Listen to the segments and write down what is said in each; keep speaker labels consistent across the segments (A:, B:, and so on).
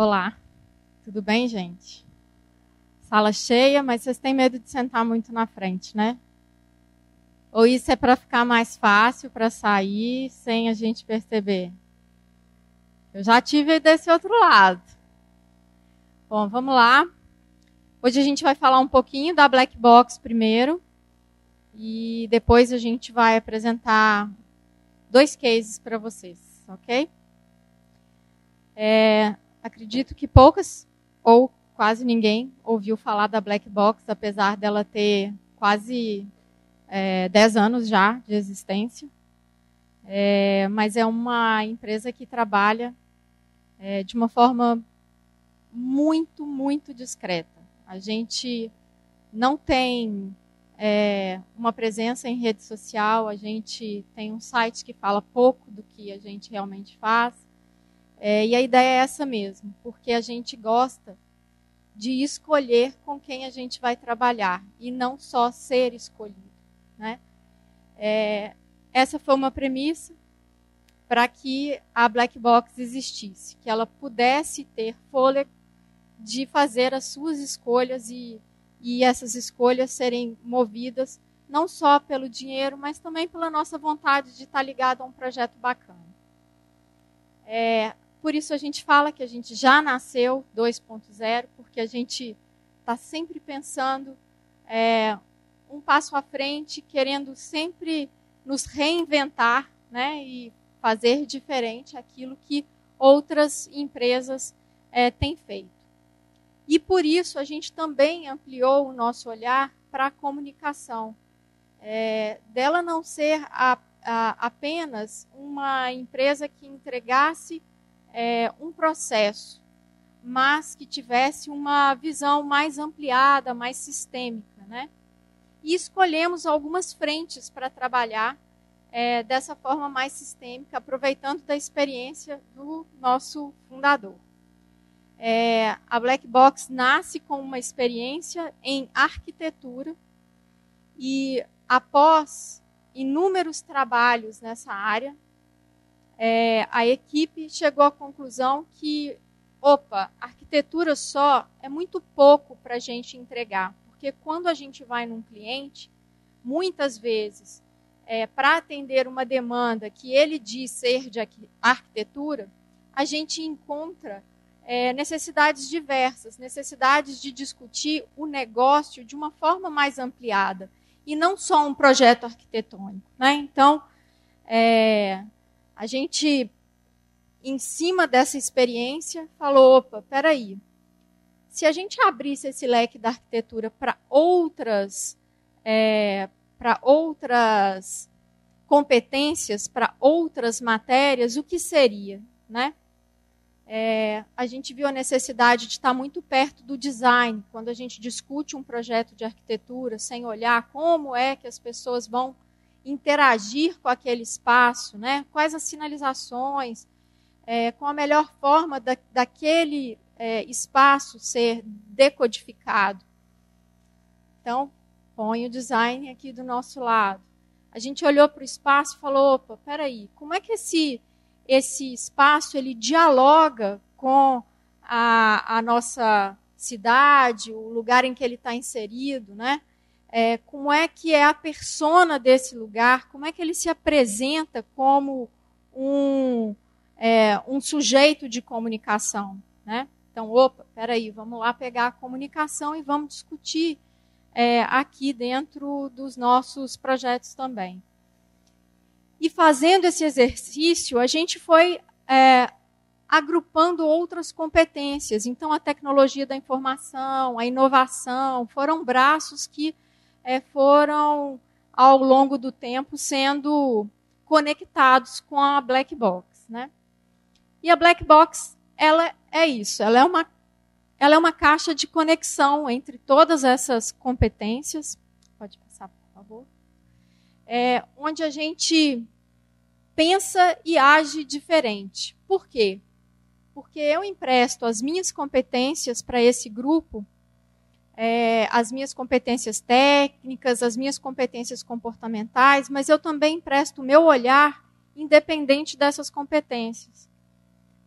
A: Olá, tudo bem, gente? Sala cheia, mas vocês têm medo de sentar muito na frente, né? Ou isso é para ficar mais fácil para sair sem a gente perceber? Eu já tive desse outro lado. Bom, vamos lá. Hoje a gente vai falar um pouquinho da Black Box primeiro. E depois a gente vai apresentar dois cases para vocês, ok? É, acredito que poucas ou quase ninguém ouviu falar da Black Box, apesar dela ter quase é, 10 anos já de existência. É, mas é uma empresa que trabalha é, de uma forma muito, muito discreta. A gente não tem é, uma presença em rede social, a gente tem um site que fala pouco do que a gente realmente faz. É, e a ideia é essa mesmo, porque a gente gosta de escolher com quem a gente vai trabalhar e não só ser escolhido. Né? É, essa foi uma premissa para que a Black Box existisse, que ela pudesse ter fôlego de fazer as suas escolhas e, e essas escolhas serem movidas não só pelo dinheiro, mas também pela nossa vontade de estar ligado a um projeto bacana. É, por isso a gente fala que a gente já nasceu 2.0, porque a gente está sempre pensando é, um passo à frente, querendo sempre nos reinventar né, e fazer diferente aquilo que outras empresas é, têm feito. E por isso a gente também ampliou o nosso olhar para a comunicação. É, dela não ser a, a, apenas uma empresa que entregasse é, um processo, mas que tivesse uma visão mais ampliada, mais sistêmica. Né? E escolhemos algumas frentes para trabalhar é, dessa forma mais sistêmica, aproveitando da experiência do nosso fundador. É, a Black Box nasce com uma experiência em arquitetura e após inúmeros trabalhos nessa área, é, a equipe chegou à conclusão que, opa, arquitetura só é muito pouco para a gente entregar, porque quando a gente vai num cliente, muitas vezes, é, para atender uma demanda que ele diz ser de arquitetura, a gente encontra é, necessidades diversas, necessidades de discutir o negócio de uma forma mais ampliada e não só um projeto arquitetônico. Né? Então, é, a gente, em cima dessa experiência, falou: opa, peraí, se a gente abrisse esse leque da arquitetura para outras, é, para outras competências, para outras matérias, o que seria, né? é, a gente viu a necessidade de estar muito perto do design, quando a gente discute um projeto de arquitetura, sem olhar como é que as pessoas vão interagir com aquele espaço, né? quais as sinalizações, é, com a melhor forma da, daquele é, espaço ser decodificado. Então, põe o design aqui do nosso lado. A gente olhou para o espaço e falou: opa, peraí, como é que esse esse espaço ele dialoga com a, a nossa cidade, o lugar em que ele está inserido, né? É, como é que é a persona desse lugar, como é que ele se apresenta como um, é, um sujeito de comunicação. Né? Então, opa, peraí, vamos lá pegar a comunicação e vamos discutir é, aqui dentro dos nossos projetos também. E fazendo esse exercício, a gente foi é, agrupando outras competências. Então, a tecnologia da informação, a inovação, foram braços que é, foram, ao longo do tempo, sendo conectados com a black box. Né? E a black box, ela é isso, ela é uma, ela é uma caixa de conexão entre todas essas competências. Pode passar, por favor é, onde a gente pensa e age diferente. Por quê? Porque eu empresto as minhas competências para esse grupo, é, as minhas competências técnicas, as minhas competências comportamentais, mas eu também empresto o meu olhar independente dessas competências.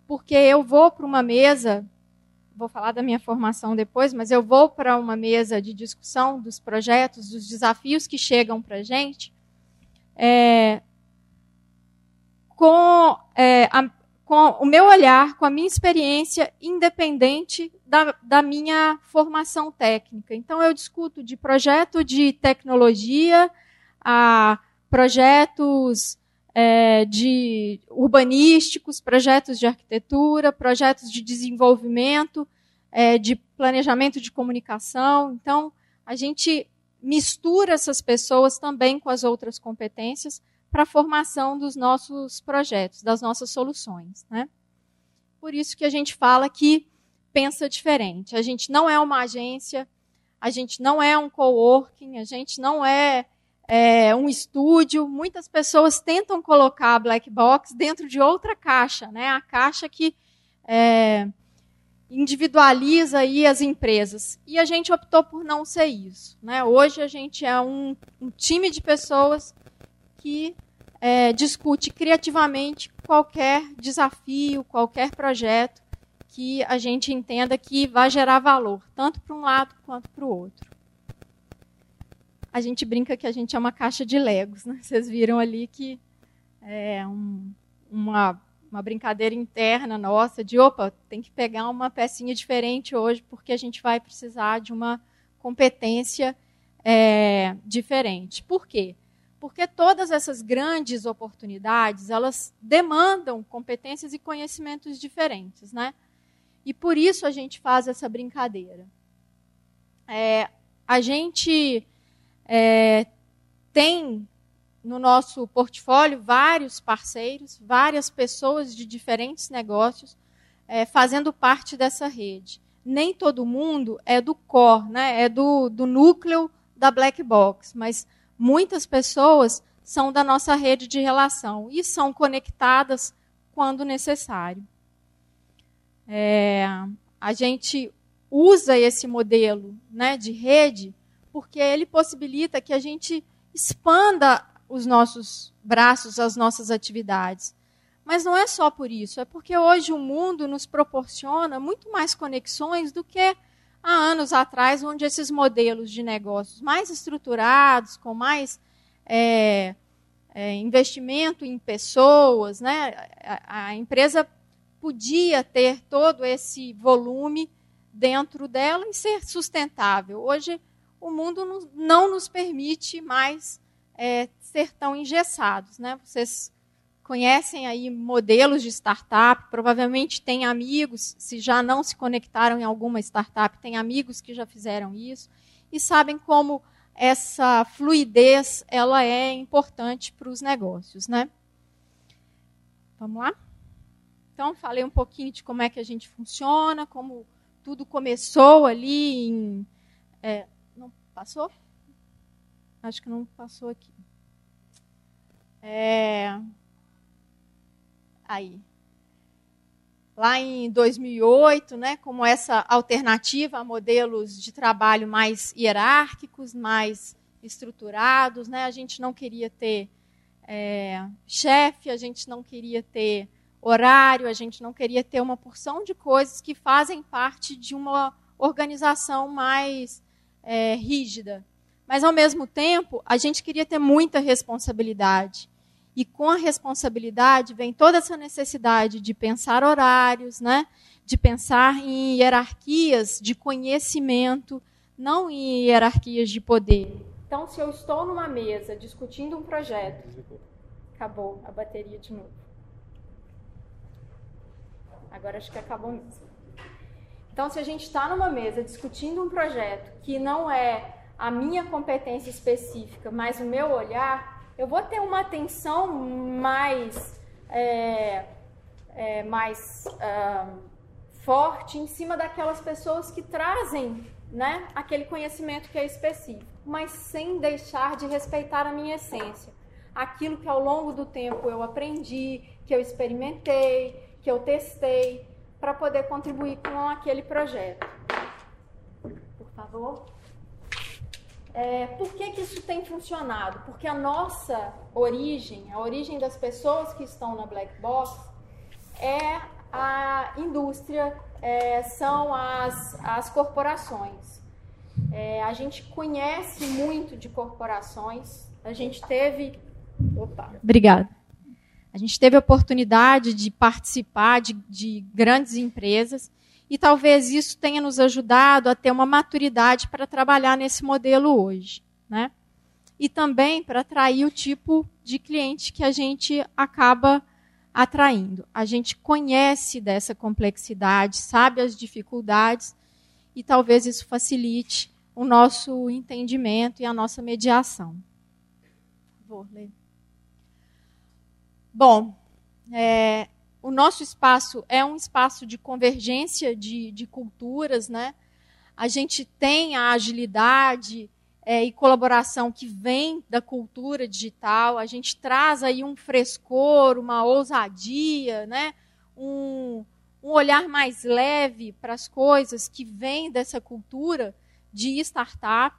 A: Porque eu vou para uma mesa vou falar da minha formação depois, mas eu vou para uma mesa de discussão dos projetos, dos desafios que chegam para a gente, é, com, é, a, com o meu olhar, com a minha experiência, independente da, da minha formação técnica. Então, eu discuto de projeto de tecnologia a projetos é, de urbanísticos, projetos de arquitetura, projetos de desenvolvimento, é, de planejamento de comunicação. Então, a gente mistura essas pessoas também com as outras competências para a formação dos nossos projetos, das nossas soluções. Né? Por isso que a gente fala que pensa diferente. A gente não é uma agência, a gente não é um coworking, a gente não é é, um estúdio. Muitas pessoas tentam colocar a black box dentro de outra caixa, né? A caixa que é, individualiza aí as empresas. E a gente optou por não ser isso. Né? Hoje a gente é um, um time de pessoas que é, discute criativamente qualquer desafio, qualquer projeto que a gente entenda que vai gerar valor, tanto para um lado quanto para o outro a gente brinca que a gente é uma caixa de legos. Né? Vocês viram ali que é um, uma, uma brincadeira interna nossa de, opa, tem que pegar uma pecinha diferente hoje, porque a gente vai precisar de uma competência é, diferente. Por quê? Porque todas essas grandes oportunidades, elas demandam competências e conhecimentos diferentes, né? E por isso a gente faz essa brincadeira. É, a gente é, tem no nosso portfólio vários parceiros, várias pessoas de diferentes negócios é, fazendo parte dessa rede. Nem todo mundo é do core, né, é do, do núcleo da Black Box, mas muitas pessoas são da nossa rede de relação e são conectadas quando necessário. É, a gente usa esse modelo né, de rede porque ele possibilita que a gente expanda os nossos braços, as nossas atividades. Mas não é só por isso, é porque hoje o mundo nos proporciona muito mais conexões do que há anos atrás, onde esses modelos de negócios mais estruturados, com mais é, é, investimento em pessoas, né, a, a empresa podia ter todo esse volume dentro dela e ser sustentável. Hoje, o mundo não nos permite mais é, ser tão engessados. Né? Vocês conhecem aí modelos de startup, provavelmente têm amigos, se já não se conectaram em alguma startup, têm amigos que já fizeram isso e sabem como essa fluidez ela é importante para os negócios, né? Vamos lá? Então, falei um pouquinho de como é que a gente funciona, como tudo começou ali em é, Passou? Acho que não passou aqui. É... Aí. Lá em 2008, né, como essa alternativa a modelos de trabalho mais hierárquicos, mais estruturados, né, a gente não queria ter é, chefe, a gente não queria ter horário, a gente não queria ter uma porção de coisas que fazem parte de uma organização mais é, rígida. Mas, ao mesmo tempo, a gente queria ter muita responsabilidade. E com a responsabilidade vem toda essa necessidade de pensar horários, né? de pensar em hierarquias de conhecimento, não em hierarquias de poder. Então, se eu estou numa mesa discutindo um projeto. Acabou a bateria de novo. Agora acho que acabou mesmo. Então, se a gente está numa mesa discutindo um projeto que não é a minha competência específica, mas o meu olhar, eu vou ter uma atenção mais, é, é, mais forte em cima daquelas pessoas que trazem né, aquele conhecimento que é específico, mas sem deixar de respeitar a minha essência. Aquilo que ao longo do tempo eu aprendi, que eu experimentei, que eu testei, para poder contribuir com aquele projeto. Por favor. É, por que, que isso tem funcionado? Porque a nossa origem, a origem das pessoas que estão na Black Box, é a indústria é, são as, as corporações. É, a gente conhece muito de corporações, a gente teve. Opa. Obrigada. A gente teve a oportunidade de participar de, de grandes empresas e talvez isso tenha nos ajudado a ter uma maturidade para trabalhar nesse modelo hoje. Né? E também para atrair o tipo de cliente que a gente acaba atraindo. A gente conhece dessa complexidade, sabe as dificuldades e talvez isso facilite o nosso entendimento e a nossa mediação. Vou ler. Bom, é, o nosso espaço é um espaço de convergência de, de culturas, né? A gente tem a agilidade é, e colaboração que vem da cultura digital. A gente traz aí um frescor, uma ousadia, né? Um, um olhar mais leve para as coisas que vem dessa cultura de startup,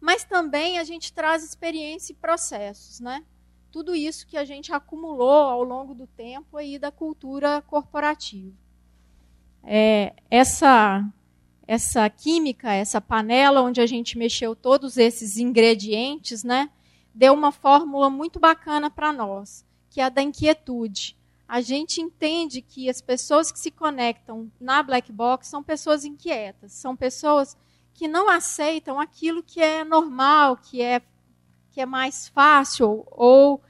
A: mas também a gente traz experiência e processos, né? Tudo isso que a gente acumulou ao longo do tempo aí da cultura corporativa. É, essa essa química, essa panela onde a gente mexeu todos esses ingredientes, né, deu uma fórmula muito bacana para nós, que é a da inquietude. A gente entende que as pessoas que se conectam na black box são pessoas inquietas, são pessoas que não aceitam aquilo que é normal, que é que é mais fácil ou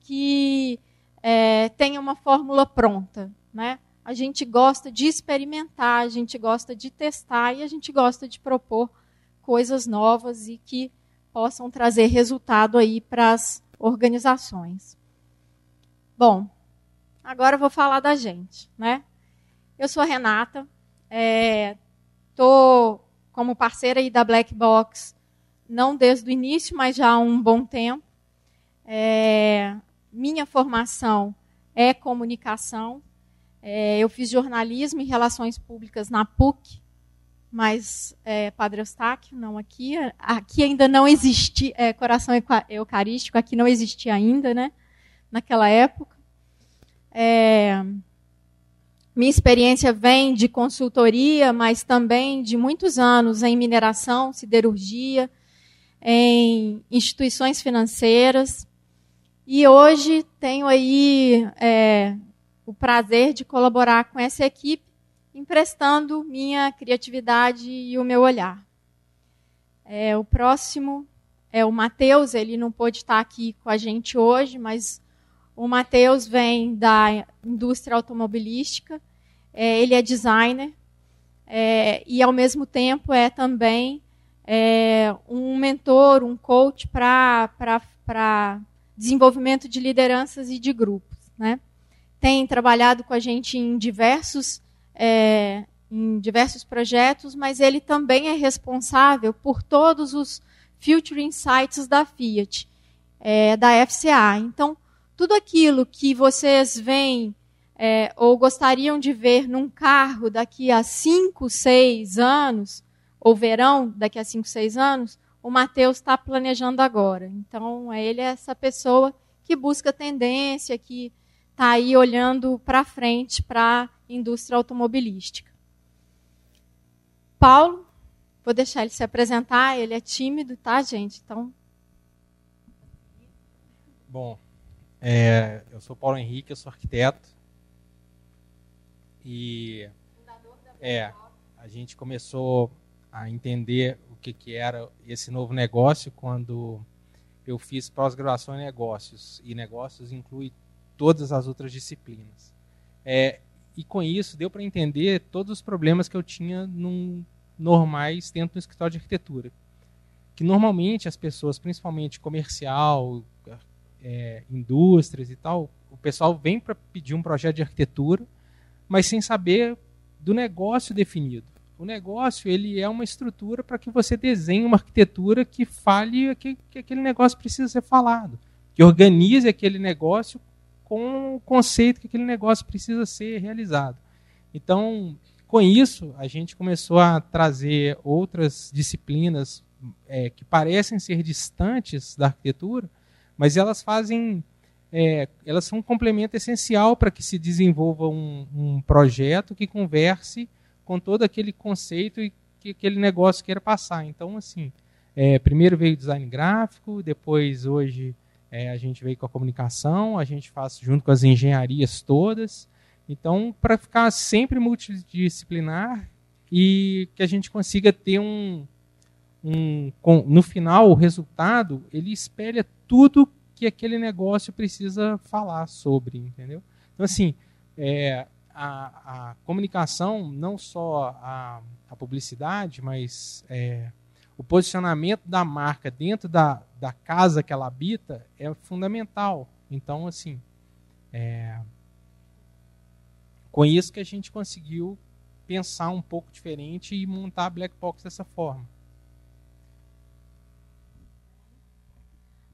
A: que é, tenha uma fórmula pronta. Né? A gente gosta de experimentar, a gente gosta de testar e a gente gosta de propor coisas novas e que possam trazer resultado aí para as organizações. Bom, agora eu vou falar da gente, né? Eu sou a Renata, estou é, como parceira aí da Black Box não desde o início, mas já há um bom tempo. É, minha formação é comunicação. É, eu fiz jornalismo e relações públicas na PUC, mas é, Padre Eustáquio, não aqui. Aqui ainda não existia, é, coração eucarístico, aqui não existia ainda, né? Naquela época. É, minha experiência vem de consultoria, mas também de muitos anos em mineração, siderurgia, em instituições financeiras. E hoje tenho aí é, o prazer de colaborar com essa equipe, emprestando minha criatividade e o meu olhar. É, o próximo é o Matheus, ele não pôde estar aqui com a gente hoje, mas o Matheus vem da indústria automobilística, é, ele é designer é, e, ao mesmo tempo, é também é, um mentor, um coach para desenvolvimento de lideranças e de grupos. Né? Tem trabalhado com a gente em diversos, é, em diversos projetos, mas ele também é responsável por todos os Future Insights da Fiat, é, da FCA. Então, tudo aquilo que vocês veem é, ou gostariam de ver num carro daqui a 5, 6 anos, ou verão, daqui a 5, 6 anos, o Mateus está planejando agora. Então, ele é essa pessoa que busca tendência, que está aí olhando para frente para a indústria automobilística. Paulo, vou deixar ele se apresentar, ele é tímido, tá, gente? Então.
B: Bom, é, eu sou Paulo Henrique, eu sou arquiteto. E. É, a gente começou a entender o que, que era esse novo negócio quando eu fiz pós-graduação em negócios. E negócios inclui todas as outras disciplinas. É, e com isso deu para entender todos os problemas que eu tinha num, normais dentro do escritório de arquitetura. Que normalmente as pessoas, principalmente comercial, é, indústrias e tal, o pessoal vem para pedir um projeto de arquitetura, mas sem saber do negócio definido. O negócio ele é uma estrutura para que você desenhe uma arquitetura que fale que, que aquele negócio precisa ser falado, que organize aquele negócio com o conceito que aquele negócio precisa ser realizado. Então, com isso, a gente começou a trazer outras disciplinas é, que parecem ser distantes da arquitetura, mas elas fazem, é, elas são um complemento essencial para que se desenvolva um, um projeto que converse com todo aquele conceito e que aquele negócio queira passar. Então, assim, é, primeiro veio o design gráfico, depois hoje é, a gente veio com a comunicação, a gente faz junto com as engenharias todas. Então, para ficar sempre multidisciplinar e que a gente consiga ter um, um com, no final o resultado ele espelha tudo que aquele negócio precisa falar sobre, entendeu? Então assim, é, a, a, comunicação não só a, a publicidade, mas é, o posicionamento da marca dentro da, da casa que ela habita é fundamental. Então assim, é, com isso que a gente conseguiu pensar um pouco diferente e montar a Black Box dessa forma.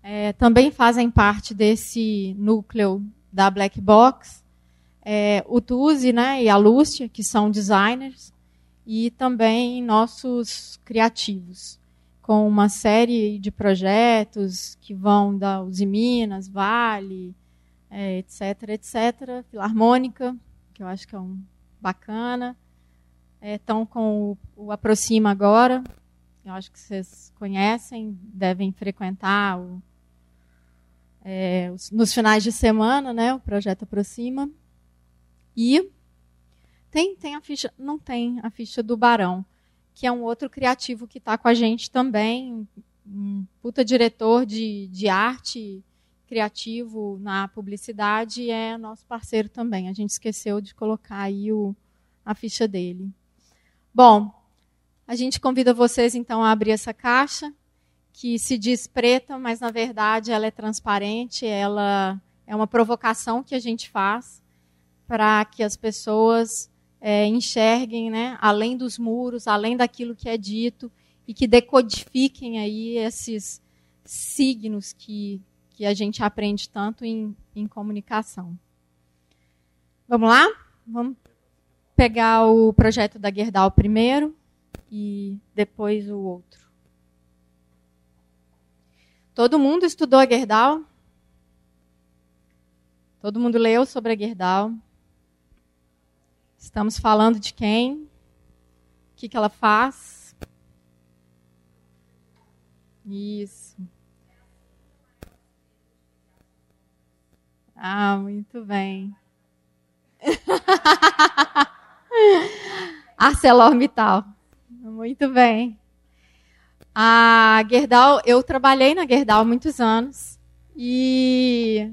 A: É, também fazem parte desse núcleo da Black Box é, o Tuzi né, e a Lúcia, que são designers, e também nossos criativos, com uma série de projetos que vão da Uzi Minas, Vale, é, etc, etc, Filarmônica, que eu acho que é um bacana, estão é, com o, o, Aproxima agora. Eu acho que vocês conhecem, devem frequentar o, é, os, nos finais de semana, né, o projeto Aproxima. E tem, tem a ficha, não tem a ficha do Barão, que é um outro criativo que está com a gente também, um puta diretor de, de arte criativo na publicidade, é nosso parceiro também. A gente esqueceu de colocar aí o, a ficha dele. Bom, a gente convida vocês então a abrir essa caixa, que se diz preta, mas na verdade ela é transparente, ela é uma provocação que a gente faz para que as pessoas é, enxerguem, né, além dos muros, além daquilo que é dito, e que decodifiquem aí esses signos que, que a gente aprende tanto em, em comunicação. Vamos lá? Vamos pegar o projeto da Gerdau primeiro e depois o outro. Todo mundo estudou a Gerdau? Todo mundo leu sobre a Gerdau? Estamos falando de quem? O que, que ela faz? Isso. Ah, muito bem. ArcelorMittal. Muito bem. A Gerdau, eu trabalhei na Gerdau muitos anos e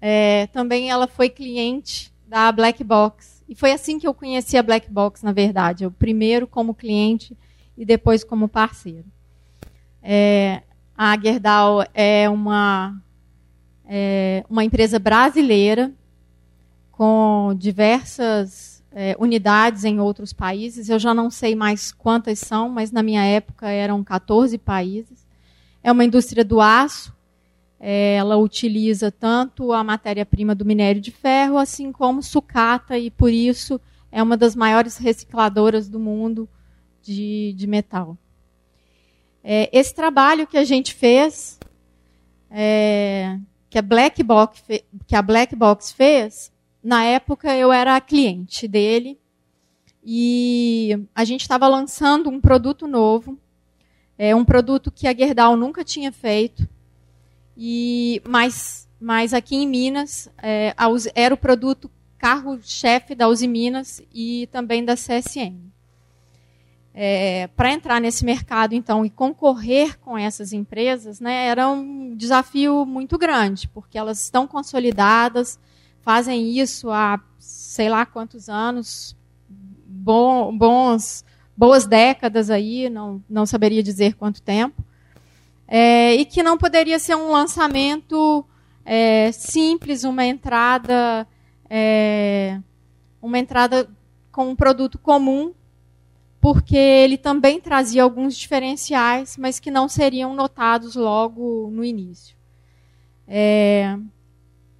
A: é, também ela foi cliente da Black Box. E foi assim que eu conheci a Black Box, na verdade. Eu primeiro como cliente e depois como parceiro. É, a Gerdau é uma, é uma empresa brasileira com diversas é, unidades em outros países. Eu já não sei mais quantas são, mas na minha época eram 14 países. É uma indústria do aço. É, ela utiliza tanto a matéria-prima do minério de ferro, assim como sucata, e por isso é uma das maiores recicladoras do mundo de, de metal. É, esse trabalho que a gente fez, é, que, a Black Box, que a Black Box fez, na época eu era cliente dele e a gente estava lançando um produto novo, é um produto que a Gerdau nunca tinha feito, e mas, mas aqui em Minas é, era o produto carro-chefe da Uzi Minas e também da CSN. É, Para entrar nesse mercado, então, e concorrer com essas empresas, né, era um desafio muito grande, porque elas estão consolidadas, fazem isso há sei lá quantos anos, bons, boas décadas aí, não, não saberia dizer quanto tempo, é, e que não poderia ser um lançamento é, simples, uma entrada, é, uma entrada com um produto comum, porque ele também trazia alguns diferenciais, mas que não seriam notados logo no início. É,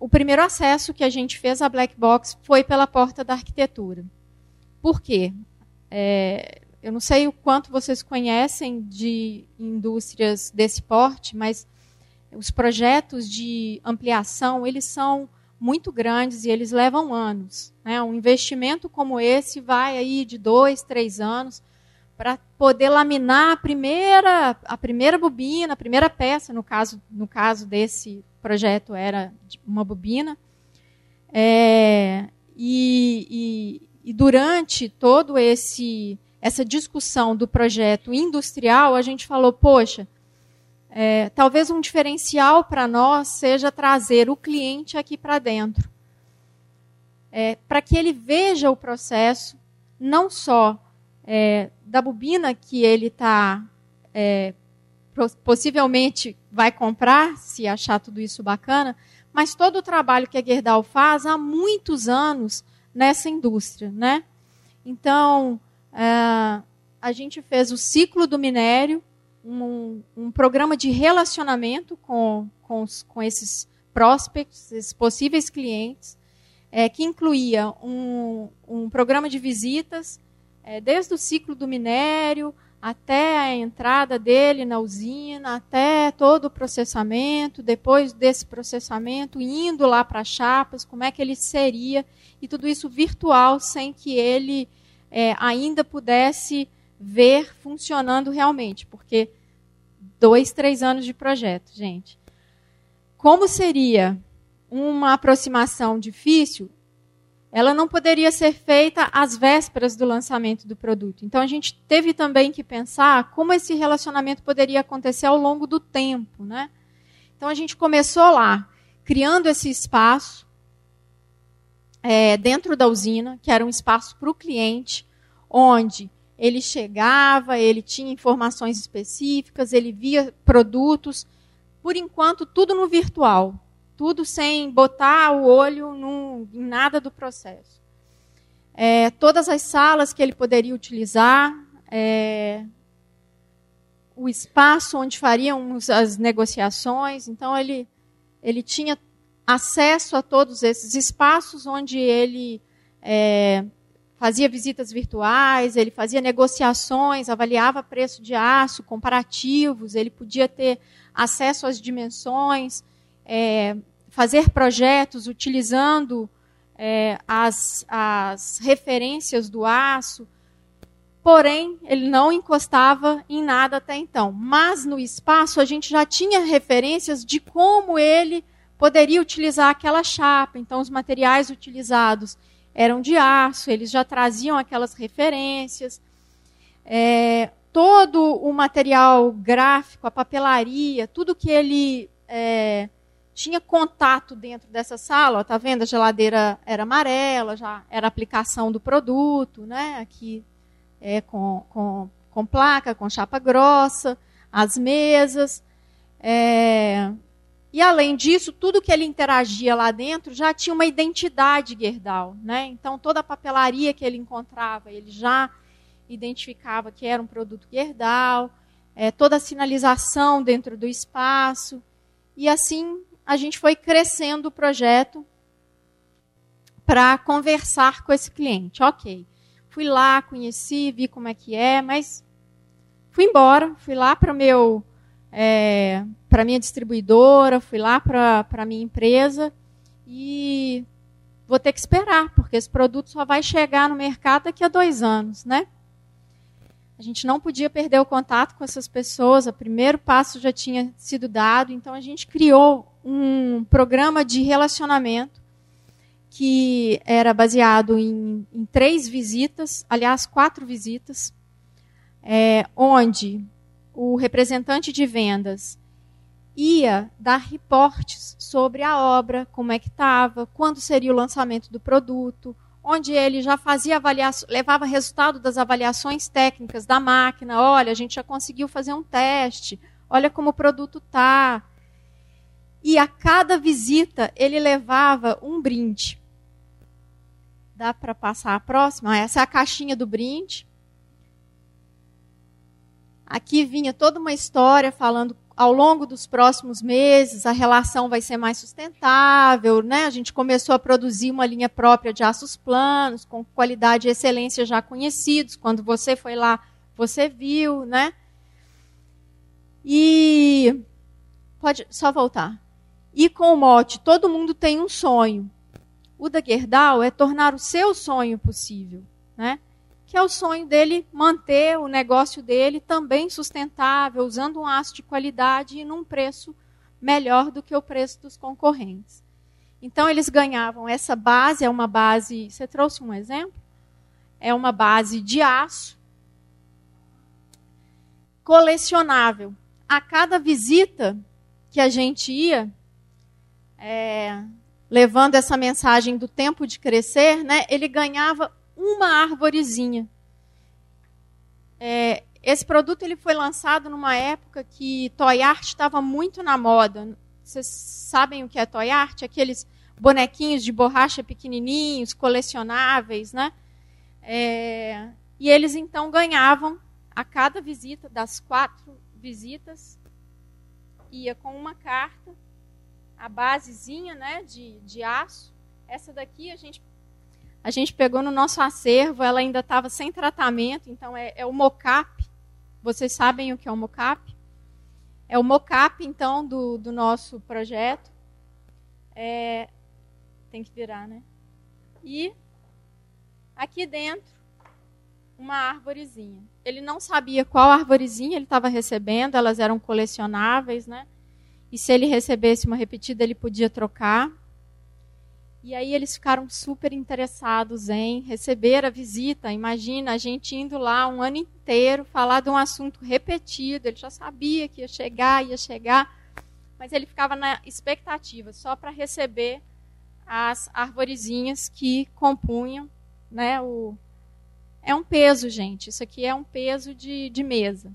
A: o primeiro acesso que a gente fez à Black Box foi pela porta da arquitetura. Por quê? É, eu não sei o quanto vocês conhecem de indústrias desse porte, mas os projetos de ampliação, eles são muito grandes e eles levam anos. Né? Um investimento como esse vai aí de dois, três anos para poder laminar a primeira, a primeira bobina, a primeira peça, no caso, no caso desse projeto era uma bobina. É, e, e, e durante todo esse essa discussão do projeto industrial, a gente falou, poxa, é, talvez um diferencial para nós seja trazer o cliente aqui para dentro. É, para que ele veja o processo, não só é, da bobina que ele está é, possivelmente vai comprar, se achar tudo isso bacana, mas todo o trabalho que a Gerdau faz há muitos anos nessa indústria. Né? Então, é, a gente fez o ciclo do minério, um, um programa de relacionamento com, com, os, com esses prospects, esses possíveis clientes, é, que incluía um, um programa de visitas, é, desde o ciclo do minério até a entrada dele na usina, até todo o processamento, depois desse processamento, indo lá para chapas, como é que ele seria, e tudo isso virtual, sem que ele é, ainda pudesse ver funcionando realmente, porque dois, três anos de projeto, gente. Como seria uma aproximação difícil? Ela não poderia ser feita às vésperas do lançamento do produto. Então a gente teve também que pensar como esse relacionamento poderia acontecer ao longo do tempo, né? Então a gente começou lá, criando esse espaço é, dentro da usina, que era um espaço para o cliente, onde ele chegava, ele tinha informações específicas, ele via produtos, por enquanto tudo no virtual, tudo sem botar o olho num, em nada do processo. É, todas as salas que ele poderia utilizar, é, o espaço onde fariam as negociações, então ele, ele tinha acesso a todos esses espaços onde ele é, fazia visitas virtuais, ele fazia negociações, avaliava preço de aço, comparativos, ele podia ter acesso às dimensões, é, fazer projetos utilizando é, as, as referências do aço. Porém, ele não encostava em nada até então. Mas no espaço a gente já tinha referências de como ele poderia utilizar aquela chapa. Então, os materiais utilizados eram de aço, eles já traziam aquelas referências. É, todo o material gráfico, a papelaria, tudo que ele é, tinha contato dentro dessa sala, está vendo? A geladeira era amarela, já era aplicação do produto, né? Aqui é com, com, com placa, com chapa grossa, as mesas. É, e além disso, tudo que ele interagia lá dentro já tinha uma identidade Gerdau, né? Então toda a papelaria que ele encontrava, ele já identificava que era um produto Gerdau, é, toda a sinalização dentro do espaço. E assim a gente foi crescendo o projeto para conversar com esse cliente. Ok, fui lá, conheci, vi como é que é, mas fui embora, fui lá para o meu é, para minha distribuidora, fui lá para a minha empresa e vou ter que esperar, porque esse produto só vai chegar no mercado daqui a dois anos, né? A gente não podia perder o contato com essas pessoas, o primeiro passo já tinha sido dado, então a gente criou um programa de relacionamento que era baseado em, em três visitas, aliás, quatro visitas, é, onde o representante de vendas ia dar reportes sobre a obra, como é que estava, quando seria o lançamento do produto, onde ele já fazia avaliação, levava resultado das avaliações técnicas da máquina. Olha, a gente já conseguiu fazer um teste. Olha como o produto está. E a cada visita ele levava um brinde. Dá para passar a próxima? Essa é a caixinha do brinde. Aqui vinha toda uma história falando ao longo dos próximos meses a relação vai ser mais sustentável, né? A gente começou a produzir uma linha própria de aços planos, com qualidade e excelência já conhecidos. Quando você foi lá, você viu, né? E pode só voltar. e com o mote Todo mundo tem um sonho. O da Gerdau é tornar o seu sonho possível, né? Que é o sonho dele manter o negócio dele também sustentável, usando um aço de qualidade e num preço melhor do que o preço dos concorrentes. Então eles ganhavam essa base, é uma base, você trouxe um exemplo? É uma base de aço colecionável. A cada visita que a gente ia, é, levando essa mensagem do tempo de crescer, né, ele ganhava uma árvorezinha. É, esse produto ele foi lançado numa época que toy art estava muito na moda. Vocês sabem o que é toy art? Aqueles bonequinhos de borracha pequenininhos, colecionáveis, né? É, e eles então ganhavam a cada visita das quatro visitas ia com uma carta, a basezinha, né, de, de aço. Essa daqui a gente a gente pegou no nosso acervo, ela ainda estava sem tratamento, então é, é o mocap. Vocês sabem o que é o mocap? É o mocap, então, do, do nosso projeto. É, tem que virar, né? E aqui dentro, uma árvorezinha. Ele não sabia qual árvorezinha ele estava recebendo, elas eram colecionáveis, né? E se ele recebesse uma repetida, ele podia trocar. E aí eles ficaram super interessados em receber a visita. Imagina a gente indo lá um ano inteiro falar de um assunto repetido. Ele já sabia que ia chegar, ia chegar, mas ele ficava na expectativa só para receber as arvorezinhas que compunham, né? O é um peso, gente. Isso aqui é um peso de, de mesa.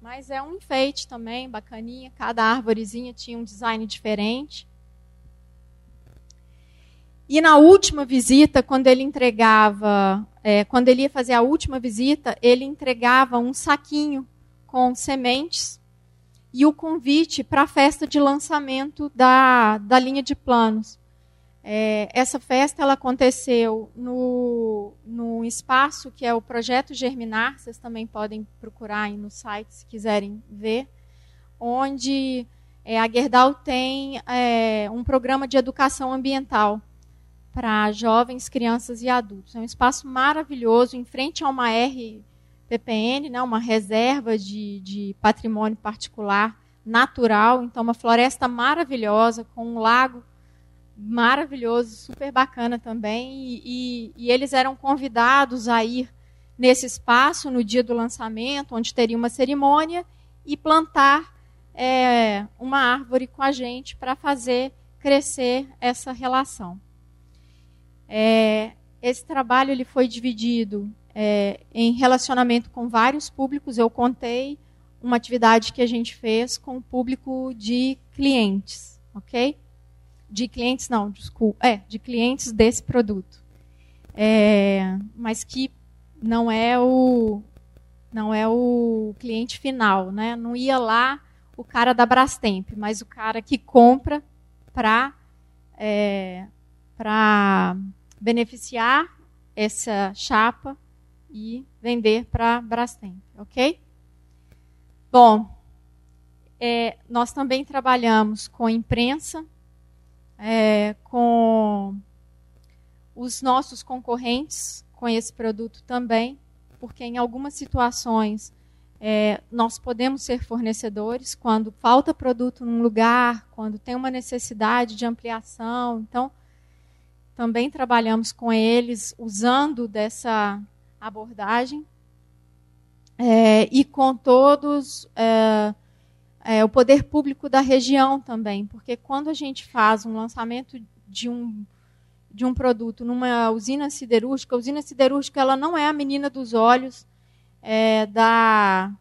A: Mas é um enfeite também, bacaninha. Cada árvorezinha tinha um design diferente. E na última visita, quando ele entregava, é, quando ele ia fazer a última visita, ele entregava um saquinho com sementes e o convite para a festa de lançamento da, da linha de planos. É, essa festa ela aconteceu no, no espaço que é o Projeto Germinar, vocês também podem procurar aí no site se quiserem ver, onde é, a Gerdau tem é, um programa de educação ambiental para jovens, crianças e adultos. É um espaço maravilhoso, em frente a uma RPPN, né, uma reserva de, de patrimônio particular natural. Então, uma floresta maravilhosa, com um lago maravilhoso, super bacana também. E, e, e, eles eram convidados a ir nesse espaço no dia do lançamento, onde teria uma cerimônia, e plantar é, uma árvore com a gente para fazer crescer essa relação. É, esse trabalho ele foi dividido é, em relacionamento com vários públicos. Eu contei uma atividade que a gente fez com o público de clientes, ok? De clientes, não, desculpa, é, de clientes desse produto. É, mas que não é o não é o cliente final, né? Não ia lá o cara da Brastemp, mas o cara que compra para é, para beneficiar essa chapa e vender para Brastemp, ok? Bom, é, nós também trabalhamos com imprensa, é, com os nossos concorrentes com esse produto também, porque em algumas situações é, nós podemos ser fornecedores quando falta produto num lugar, quando tem uma necessidade de ampliação. Então, também trabalhamos com eles usando dessa abordagem é, e com todos é, é, o poder público da região também, porque quando a gente faz um lançamento de um de um produto numa usina siderúrgica, a usina siderúrgica ela não é a menina dos olhos é, da,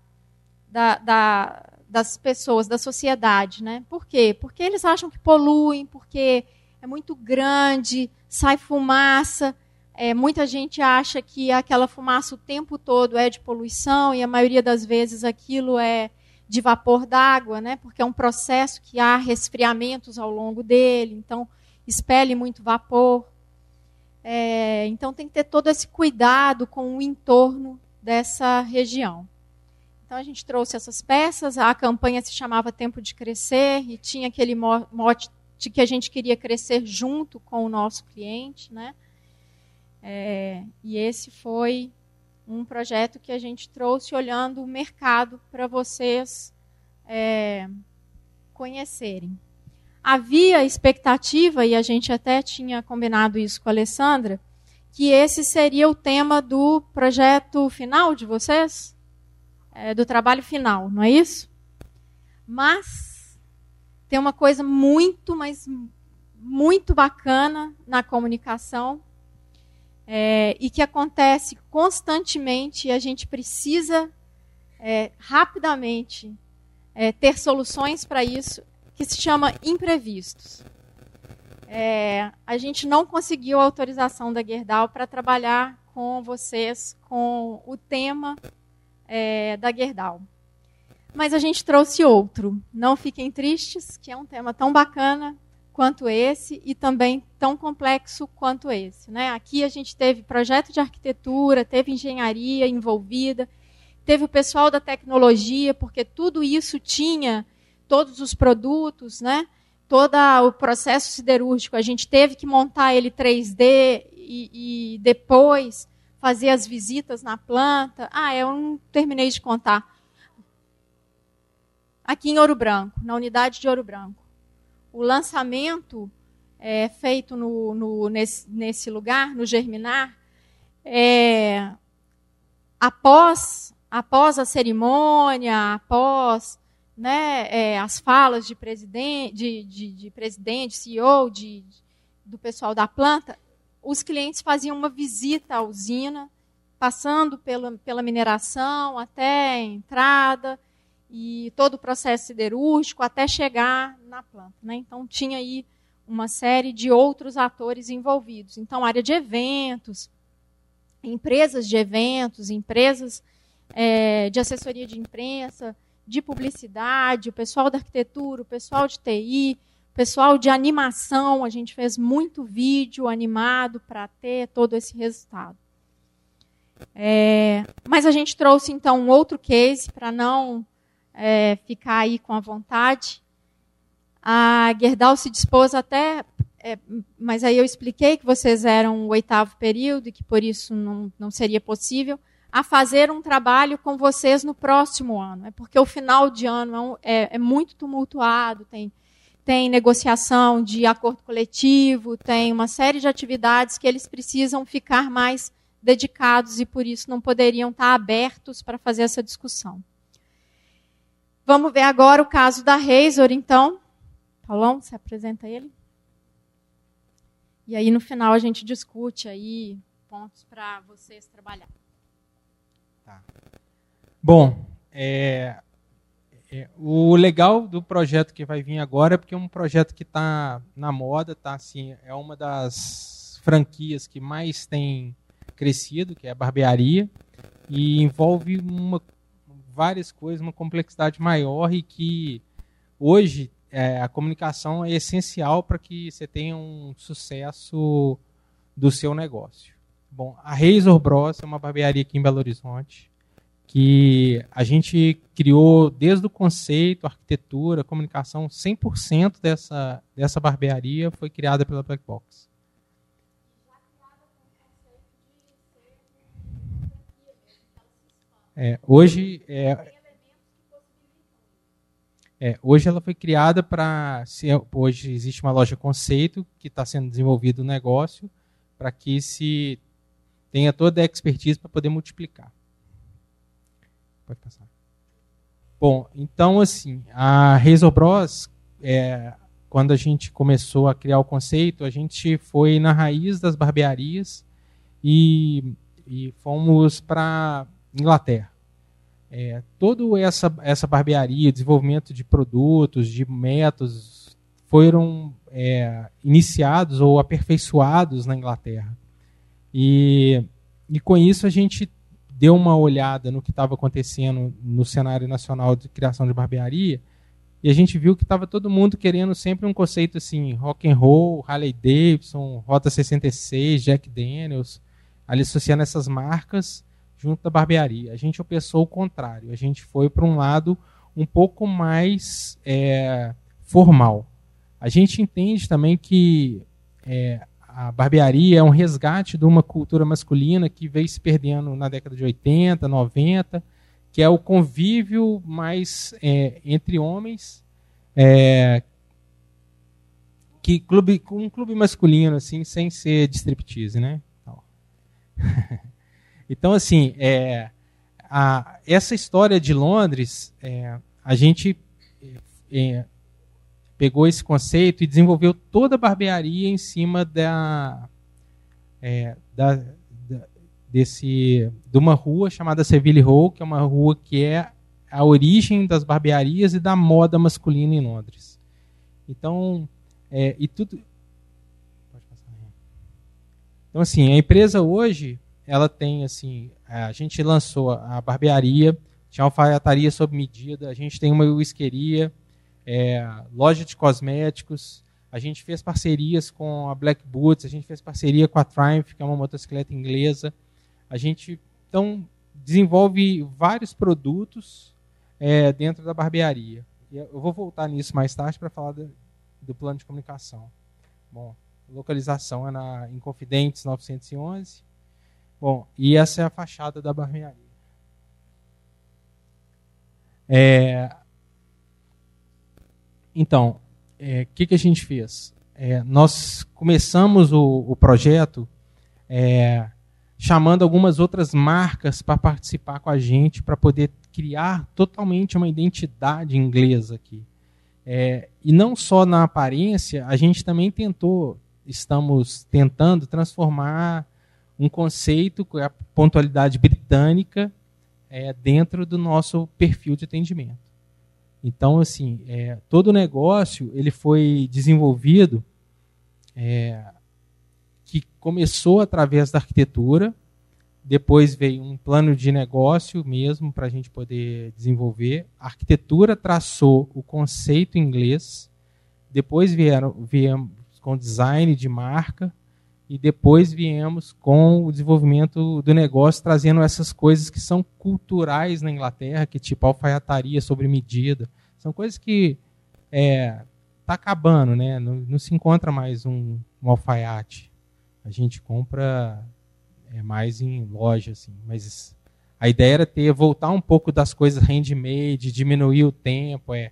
A: da, da, das pessoas, da sociedade, né? Por quê? Porque eles acham que poluem, porque é muito grande, sai fumaça. É, muita gente acha que aquela fumaça o tempo todo é de poluição e a maioria das vezes aquilo é de vapor d'água, né? Porque é um processo que há resfriamentos ao longo dele, então expele muito vapor. É, então tem que ter todo esse cuidado com o entorno dessa região. Então a gente trouxe essas peças, a campanha se chamava Tempo de Crescer e tinha aquele mote de que a gente queria crescer junto com o nosso cliente, né? É, e esse foi um projeto que a gente trouxe olhando o mercado para vocês é, conhecerem. Havia expectativa, e a gente até tinha combinado isso com a Alessandra, que esse seria o tema do projeto final de vocês, é, do trabalho final, não é isso? Mas tem uma coisa muito, mas muito bacana na comunicação é, e que acontece constantemente e a gente precisa é, rapidamente é, ter soluções para isso, que se chama imprevistos. É, a gente não conseguiu a autorização da Gerdau para trabalhar com vocês com o tema é, da Gerdau. Mas a gente trouxe outro. Não fiquem tristes, que é um tema tão bacana quanto esse e também tão complexo quanto esse. Né? Aqui a gente teve projeto de arquitetura, teve engenharia envolvida, teve o pessoal da tecnologia, porque tudo isso tinha todos os produtos, né? todo o processo siderúrgico. A gente teve que montar ele 3D e, e depois fazer as visitas na planta. Ah, eu não terminei de contar. Aqui em Ouro Branco, na unidade de Ouro Branco. O lançamento é, feito no, no, nesse, nesse, lugar, no Germinar, é, após, após a cerimônia, após né, é, as falas de presidente, de, de, de presidente CEO, de, do pessoal da planta, os clientes faziam uma visita à usina, passando pela, pela mineração até a entrada, e todo o processo siderúrgico até chegar na planta. Né? Então, tinha aí uma série de outros atores envolvidos. Então, área de eventos, empresas de eventos, empresas é, de assessoria de imprensa, de publicidade, o pessoal da arquitetura, o pessoal de TI, o pessoal de animação. A gente fez muito vídeo animado para ter todo esse resultado. É, mas a gente trouxe, então, um outro case para não é, ficar aí com a vontade. A Gerdau se dispôs até, é, mas aí eu expliquei que vocês eram o oitavo período e que por isso não, não seria possível, a fazer um trabalho com vocês no próximo ano. É porque o final de ano é, é, é muito tumultuado, tem, tem negociação de acordo coletivo, tem uma série de atividades que eles precisam ficar mais dedicados e por isso não poderiam estar abertos para fazer essa discussão. Vamos ver agora o caso da Razor, então. Paulão, você apresenta ele? E aí no final a gente discute aí pontos para vocês trabalhar.
B: Tá. Bom, é, é, o legal do projeto que vai vir agora é porque é um projeto que está na moda, tá assim, é uma das franquias que mais tem crescido, que é a barbearia, e envolve uma várias coisas, uma complexidade maior e que hoje é, a comunicação é essencial para que você tenha um sucesso do seu negócio. Bom, a Razor Bros é uma barbearia aqui em Belo Horizonte que a gente criou desde o conceito, arquitetura, comunicação, 100% dessa, dessa barbearia foi criada pela Black Box. É, hoje, é, é, hoje ela foi criada para. Hoje existe uma loja conceito que está sendo desenvolvido o um negócio para que se tenha toda a expertise para poder multiplicar. Pode passar. Bom, então assim, a Razor Bros, é, quando a gente começou a criar o conceito, a gente foi na raiz das barbearias e, e fomos para Inglaterra. É, toda essa, essa barbearia, desenvolvimento de produtos, de métodos, foram é, iniciados ou aperfeiçoados na Inglaterra. E, e com isso a gente deu uma olhada no que estava acontecendo no cenário nacional de criação de barbearia e a gente viu que estava todo mundo querendo sempre um conceito assim, rock and roll, Harley Davidson, Rota 66, Jack Daniels, ali associando essas marcas junto da barbearia. A gente pensou o contrário. A gente foi para um lado um pouco mais é, formal. A gente entende também que é, a barbearia é um resgate de uma cultura masculina que veio se perdendo na década de 80, 90, que é o convívio mais é, entre homens, é, que clube, um clube masculino assim, sem ser de striptease, né? Então, assim, é, a, essa história de Londres, é, a gente é, pegou esse conceito e desenvolveu toda a barbearia em cima da, é, da, da, desse, de uma rua chamada Seville Row, que é uma rua que é a origem das barbearias e da moda masculina em Londres. Então, é, e tudo. Então, assim, a empresa hoje, ela tem, assim, a gente lançou a barbearia, tinha alfaiataria sob medida, a gente tem uma whiskeria, é, loja de cosméticos. A gente fez parcerias com a Black Boots, a gente fez parceria com a Triumph, que é uma motocicleta inglesa. A gente então desenvolve vários produtos é, dentro da barbearia. Eu vou voltar nisso mais tarde para falar do, do, plano de comunicação. Bom, localização é na Inconfidentes 911. Bom, e essa é a fachada da barbearia. É, então, o é, que, que a gente fez? É, nós começamos o, o projeto é, chamando algumas outras marcas para participar com a gente, para poder criar totalmente uma identidade inglesa aqui. É, e não só na aparência, a gente também tentou, estamos tentando transformar um conceito, a pontualidade britânica, é, dentro do nosso perfil de atendimento. Então, assim, é, todo o negócio ele foi desenvolvido é, que começou através da arquitetura, depois veio um plano de negócio mesmo para a gente poder desenvolver. A arquitetura traçou o conceito inglês, depois vieram, viemos com design de marca, e depois viemos com o desenvolvimento do negócio, trazendo essas coisas que são culturais na Inglaterra, que tipo alfaiataria sobre medida. São coisas que é, tá acabando, né? Não, não se encontra mais um, um, alfaiate. A gente compra é, mais em loja, assim. Mas a ideia era ter voltar um pouco das coisas handmade, diminuir o tempo, é.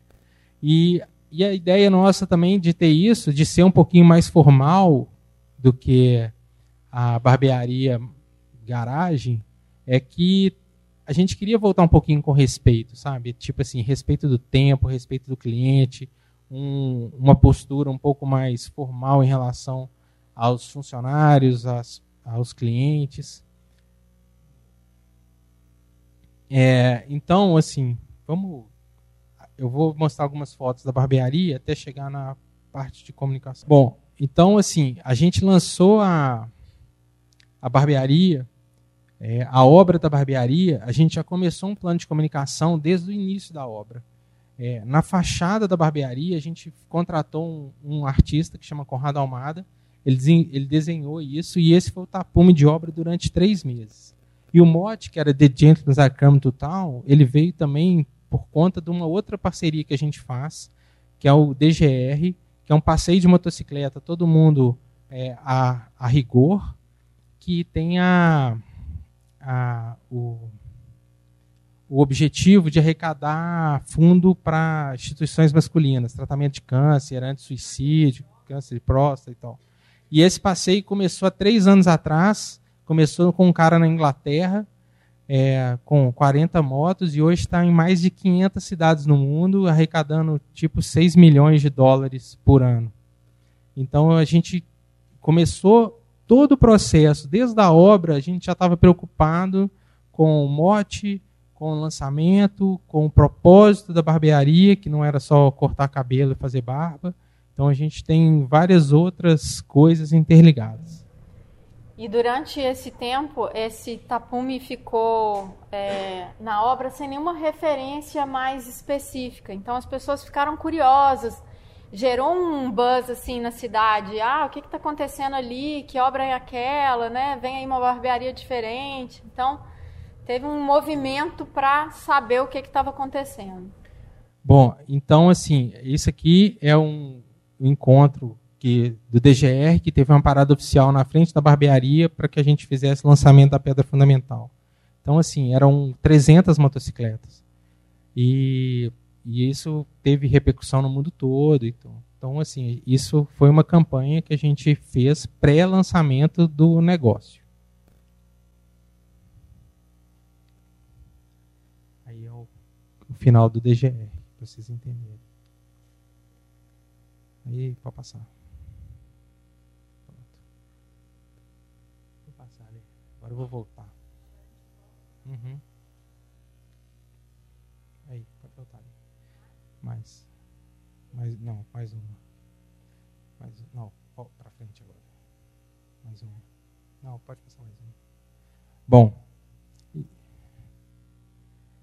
B: E, e a ideia nossa também de ter isso, de ser um pouquinho mais formal, do que a barbearia garagem é que a gente queria voltar um pouquinho com respeito, sabe? Tipo assim, respeito do tempo, respeito do cliente, um, uma postura um pouco mais formal em relação aos funcionários, aos clientes. É, então, assim, vamos. Eu vou mostrar algumas fotos da barbearia até chegar na parte de comunicação. Bom, então, assim, a gente lançou a, a barbearia, é, a obra da barbearia, a gente já começou um plano de comunicação desde o início da obra. É, na fachada da barbearia, a gente contratou um, um artista que chama Conrado Almada, ele, ele, desenhou isso e esse foi o tapume de obra durante três meses. E o mote, que era The Gentleman's to Town, ele veio também por conta de uma outra parceria que a gente faz, que é o DGR, que é um passeio de motocicleta, todo mundo é, a, a rigor, que tem a, o, o objetivo de arrecadar fundo para instituições masculinas, tratamento de câncer, anti-suicídio, câncer de próstata e tal. E esse passeio começou há três anos atrás, começou com um cara na Inglaterra, é, com 40 motos e hoje está em mais de 500 cidades no mundo, arrecadando tipo 6 milhões de dólares por ano. Então a gente começou todo o processo, desde a obra, a gente já estava preocupado com o mote, com o lançamento, com o propósito da barbearia, que não era só cortar cabelo e fazer barba. Então a gente tem várias outras coisas interligadas.
A: E durante esse tempo, esse tapume ficou é, na obra sem nenhuma referência mais específica. Então as pessoas ficaram curiosas, gerou um buzz assim na cidade. Ah, o que está acontecendo ali? Que obra é aquela? Né? Vem aí uma barbearia diferente. Então teve um movimento para saber o que estava acontecendo.
B: Bom, então assim, isso aqui é um encontro que, do DGR que teve uma parada oficial na frente da barbearia para que a gente fizesse o lançamento da pedra fundamental. Então assim, eram 300 motocicletas. E, e isso teve repercussão no mundo todo. Então, então, assim, isso foi uma campanha que a gente fez pré-lançamento do negócio. Aí é o, o final do DGR, para vocês entenderem. Aí, pode passar. Pronto. Vou passar ali. Agora eu vou voltar. Uhum. Aí, pode voltar ali. Mais. Mais, não, mais uma. Mais, não, para frente agora. Mais uma. Não, pode passar mais uma. Bom,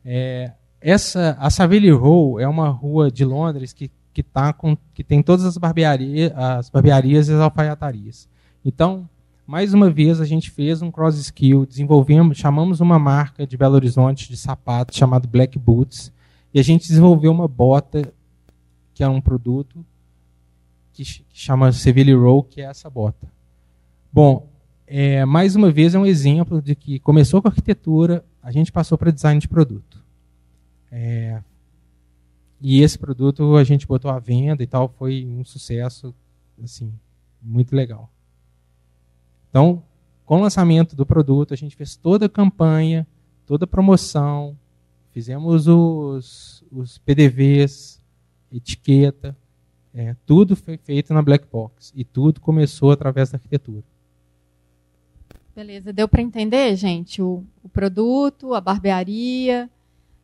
B: é, essa a Savile Row é uma rua de Londres que que tá com que tem todas as barbearias, as barbearias e as alfaiatarias. Então, mais uma vez a gente fez um cross skill, desenvolvemos, chamamos uma marca de Belo Horizonte de sapato chamado Black Boots e a gente desenvolveu uma bota que é um produto que, chama Seville Row, que é essa bota. Bom, é, mais uma vez é um exemplo de que começou com arquitetura, a gente passou para design de produto. É, e esse produto a gente botou à venda e tal, foi um sucesso, assim, muito legal. Então, com o lançamento do produto, a gente fez toda a campanha, toda a promoção, fizemos os, os PDVs, etiqueta, é, tudo foi feito na black box e tudo começou através da arquitetura.
A: Beleza, deu para entender, gente, o, o, produto, a barbearia,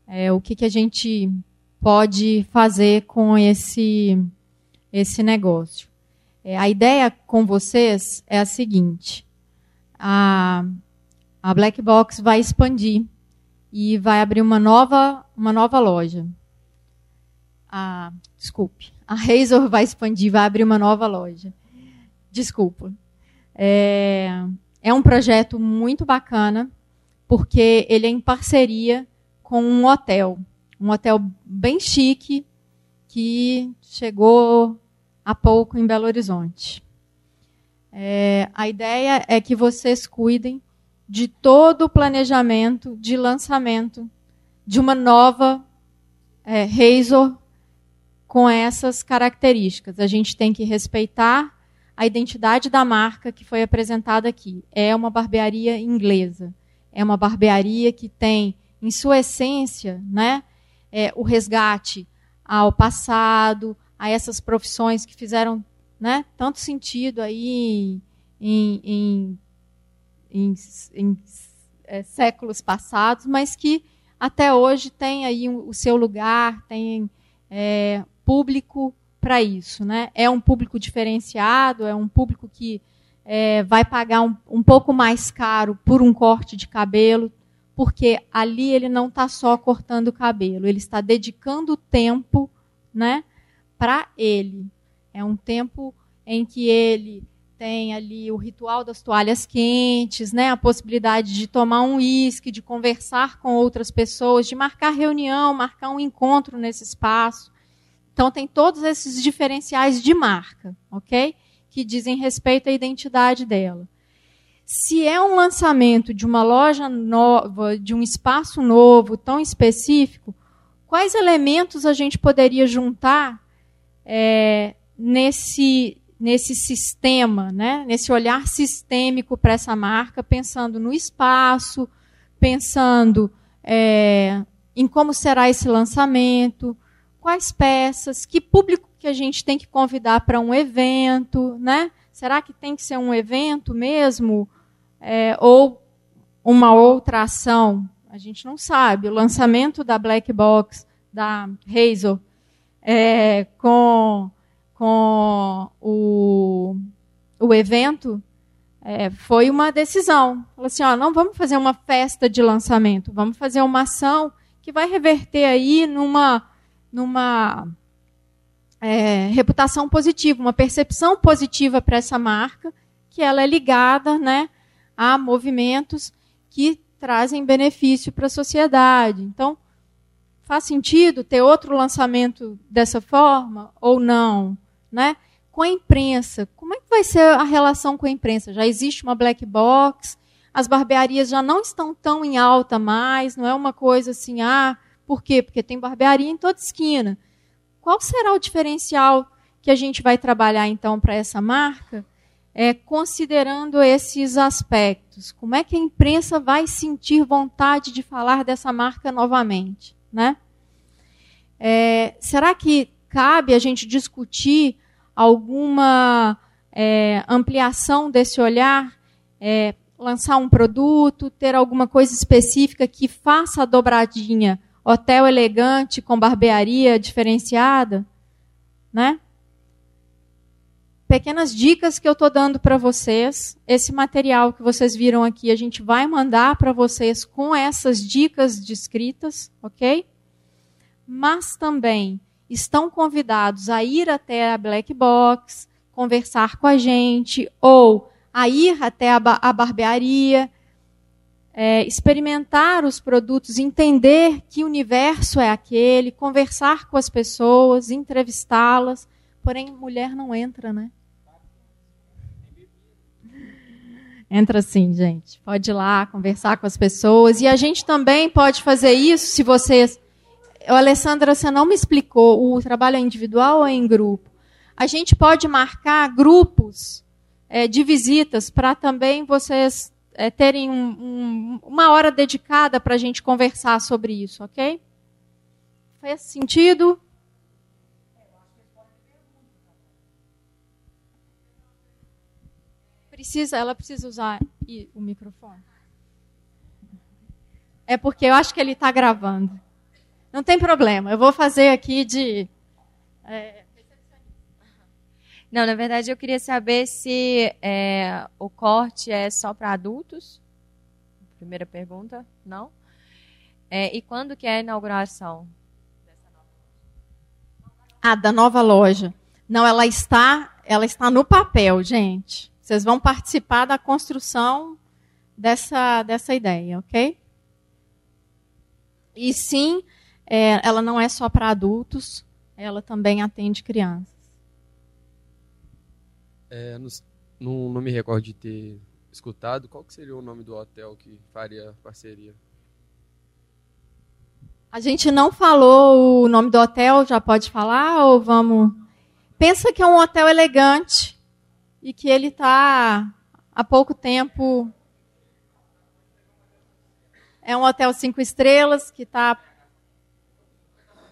A: é, o que, que a gente pode fazer com esse, esse negócio. É, a ideia com vocês é a seguinte: a, a Black Box vai expandir e vai abrir uma nova, uma nova loja a, desculpe, a Razor vai expandir, vai abrir uma nova loja. Desculpa. É, é um projeto muito bacana, porque ele é em parceria com um hotel. Um hotel bem chique, que chegou há pouco em Belo Horizonte. É, a ideia é que vocês cuidem de todo o planejamento de lançamento de uma nova é, Razor com essas características. A gente tem que respeitar a identidade da marca que foi apresentada aqui. É uma barbearia inglesa. É uma barbearia que tem, em sua essência, né, é, o resgate ao passado, a essas profissões que fizeram né, tanto sentido aí em, em, em, em é, séculos passados, mas que até hoje tem aí o seu lugar, tem é, público para isso. Né? É um público diferenciado, é um público que é, vai pagar um, um pouco mais caro por um corte de cabelo, porque ali ele não está só cortando o cabelo, ele está dedicando tempo né, para ele. É um tempo em que ele tem ali o ritual das toalhas quentes, né, a possibilidade de tomar um uísque, de conversar com outras pessoas, de marcar reunião, marcar um encontro nesse espaço. Então, tem todos esses diferenciais de marca, ok? Que dizem respeito à identidade dela. Se é um lançamento de uma loja nova, de um espaço novo, tão específico, quais elementos a gente poderia juntar é, nesse, nesse sistema, né? nesse olhar sistêmico para essa marca, pensando no espaço, pensando é, em como será esse lançamento, quais peças, que público que a gente tem que convidar para um evento, né? Será que tem que ser um evento mesmo? É, ou uma outra ação? A gente não sabe. O lançamento da Black Box, da Hazel, é, com, com o, o evento, é, foi uma decisão. Falou assim, ó, não vamos fazer uma festa de lançamento, vamos fazer uma ação que vai reverter aí numa numa é, reputação positiva, uma percepção positiva para essa marca, que ela é ligada né, a movimentos que trazem benefício para a sociedade. Então, faz sentido ter outro lançamento dessa forma ou não, né? Com a imprensa, como é que vai ser a relação com a imprensa? Já existe uma black box? As barbearias já não estão tão em alta mais, não é uma coisa assim, ah, por quê? Porque tem barbearia em toda esquina. Qual será o diferencial que a gente vai trabalhar então para essa marca? É, considerando esses aspectos, como é que a imprensa vai sentir vontade de falar dessa marca novamente, né? É, será que cabe a gente discutir alguma é, ampliação desse olhar é, lançar um produto, ter alguma coisa específica que faça a dobradinha hotel elegante com barbearia diferenciada, né? Pequenas dicas que eu estou dando para vocês. Esse material que vocês viram aqui, a gente vai mandar para vocês com essas dicas descritas, ok? Mas também estão convidados a ir até a Black Box, conversar com a gente ou a ir até a, a barbearia, é, experimentar os produtos, entender que universo é aquele, conversar com as pessoas, entrevistá-las. Porém, mulher não entra, né? Entra sim, gente. Pode ir lá conversar com as pessoas. E a gente também pode fazer isso se vocês. Alessandra, você não me explicou. O trabalho é individual ou é em grupo? A gente pode marcar grupos é, de visitas para também vocês é, terem um, um, uma hora dedicada para a gente conversar sobre isso, ok? Faz sentido? Precisa, ela precisa usar o microfone. É porque eu acho que ele está gravando. Não tem problema, eu vou fazer aqui de. É,
C: não, na verdade eu queria saber se é, o corte é só para adultos. Primeira pergunta, não? É, e quando que é a inauguração?
A: Ah, da nova loja. Não, ela está, ela está no papel, gente. Vocês vão participar da construção dessa, dessa ideia, ok? E sim, é, ela não é só para adultos, ela também atende crianças.
D: É, não, não me recordo de ter escutado. Qual que seria o nome do hotel que faria parceria?
A: A gente não falou o nome do hotel, já pode falar ou vamos? Pensa que é um hotel elegante e que ele está há pouco tempo. É um hotel cinco estrelas que está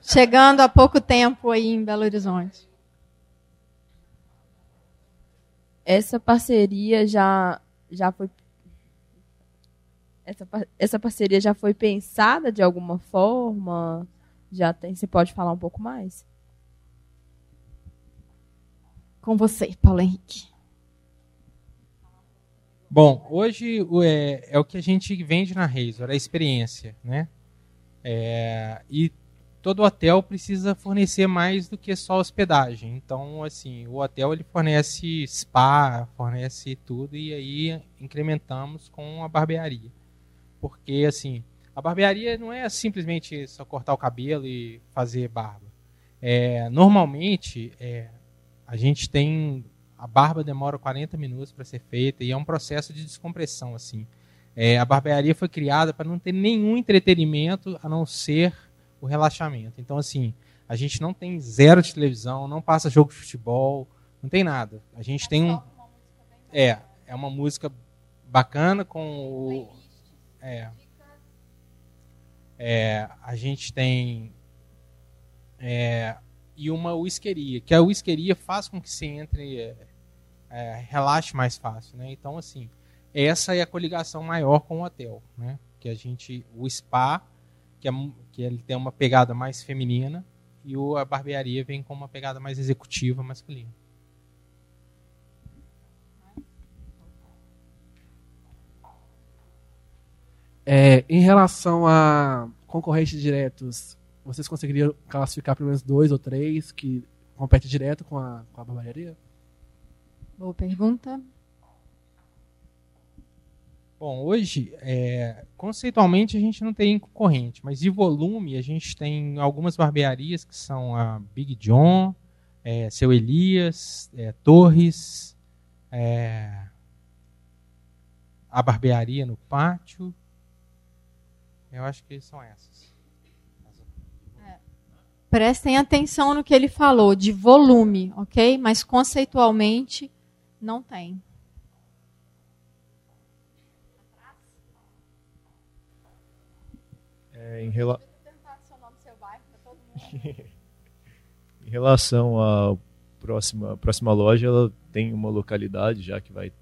A: chegando há pouco tempo aí em Belo Horizonte.
C: essa parceria já, já foi essa, essa parceria já foi pensada de alguma forma? Já tem, você pode falar um pouco mais?
A: Com você, Paulo Henrique.
B: Bom, hoje é, é o que a gente vende na Razor, a experiência, né? É, e todo hotel precisa fornecer mais do que só hospedagem. Então, assim, o hotel ele fornece spa, fornece tudo e aí incrementamos com a barbearia. Porque assim, a barbearia não é simplesmente só cortar o cabelo e fazer barba. É, normalmente, é, a gente tem a barba demora 40 minutos para ser feita e é um processo de descompressão assim. É, a barbearia foi criada para não ter nenhum entretenimento a não ser o relaxamento. Então, assim, a gente não tem zero de televisão, não passa jogo de futebol, não tem nada. A gente tem um. É, é uma música bacana com o. É. é a gente tem. É, e uma whiskeria, que a whiskeria faz com que você entre. É, relaxe mais fácil, né? Então, assim, essa é a coligação maior com o hotel, né? Que a gente. O spa que, é, que ele tem uma pegada mais feminina, e o, a barbearia vem com uma pegada mais executiva, masculina.
E: É, em relação a concorrentes diretos, vocês conseguiriam classificar pelo menos dois ou três que competem direto com a, com a barbearia?
A: Boa pergunta.
B: Bom, hoje, é, conceitualmente, a gente não tem concorrente, mas de volume, a gente tem algumas barbearias que são a Big John, é, Seu Elias, é, Torres, é, a barbearia no pátio. Eu acho que são essas.
A: Prestem atenção no que ele falou, de volume, ok? Mas conceitualmente, não tem.
F: É, em, rela... em relação à próxima, próxima loja, ela tem uma localidade já que vai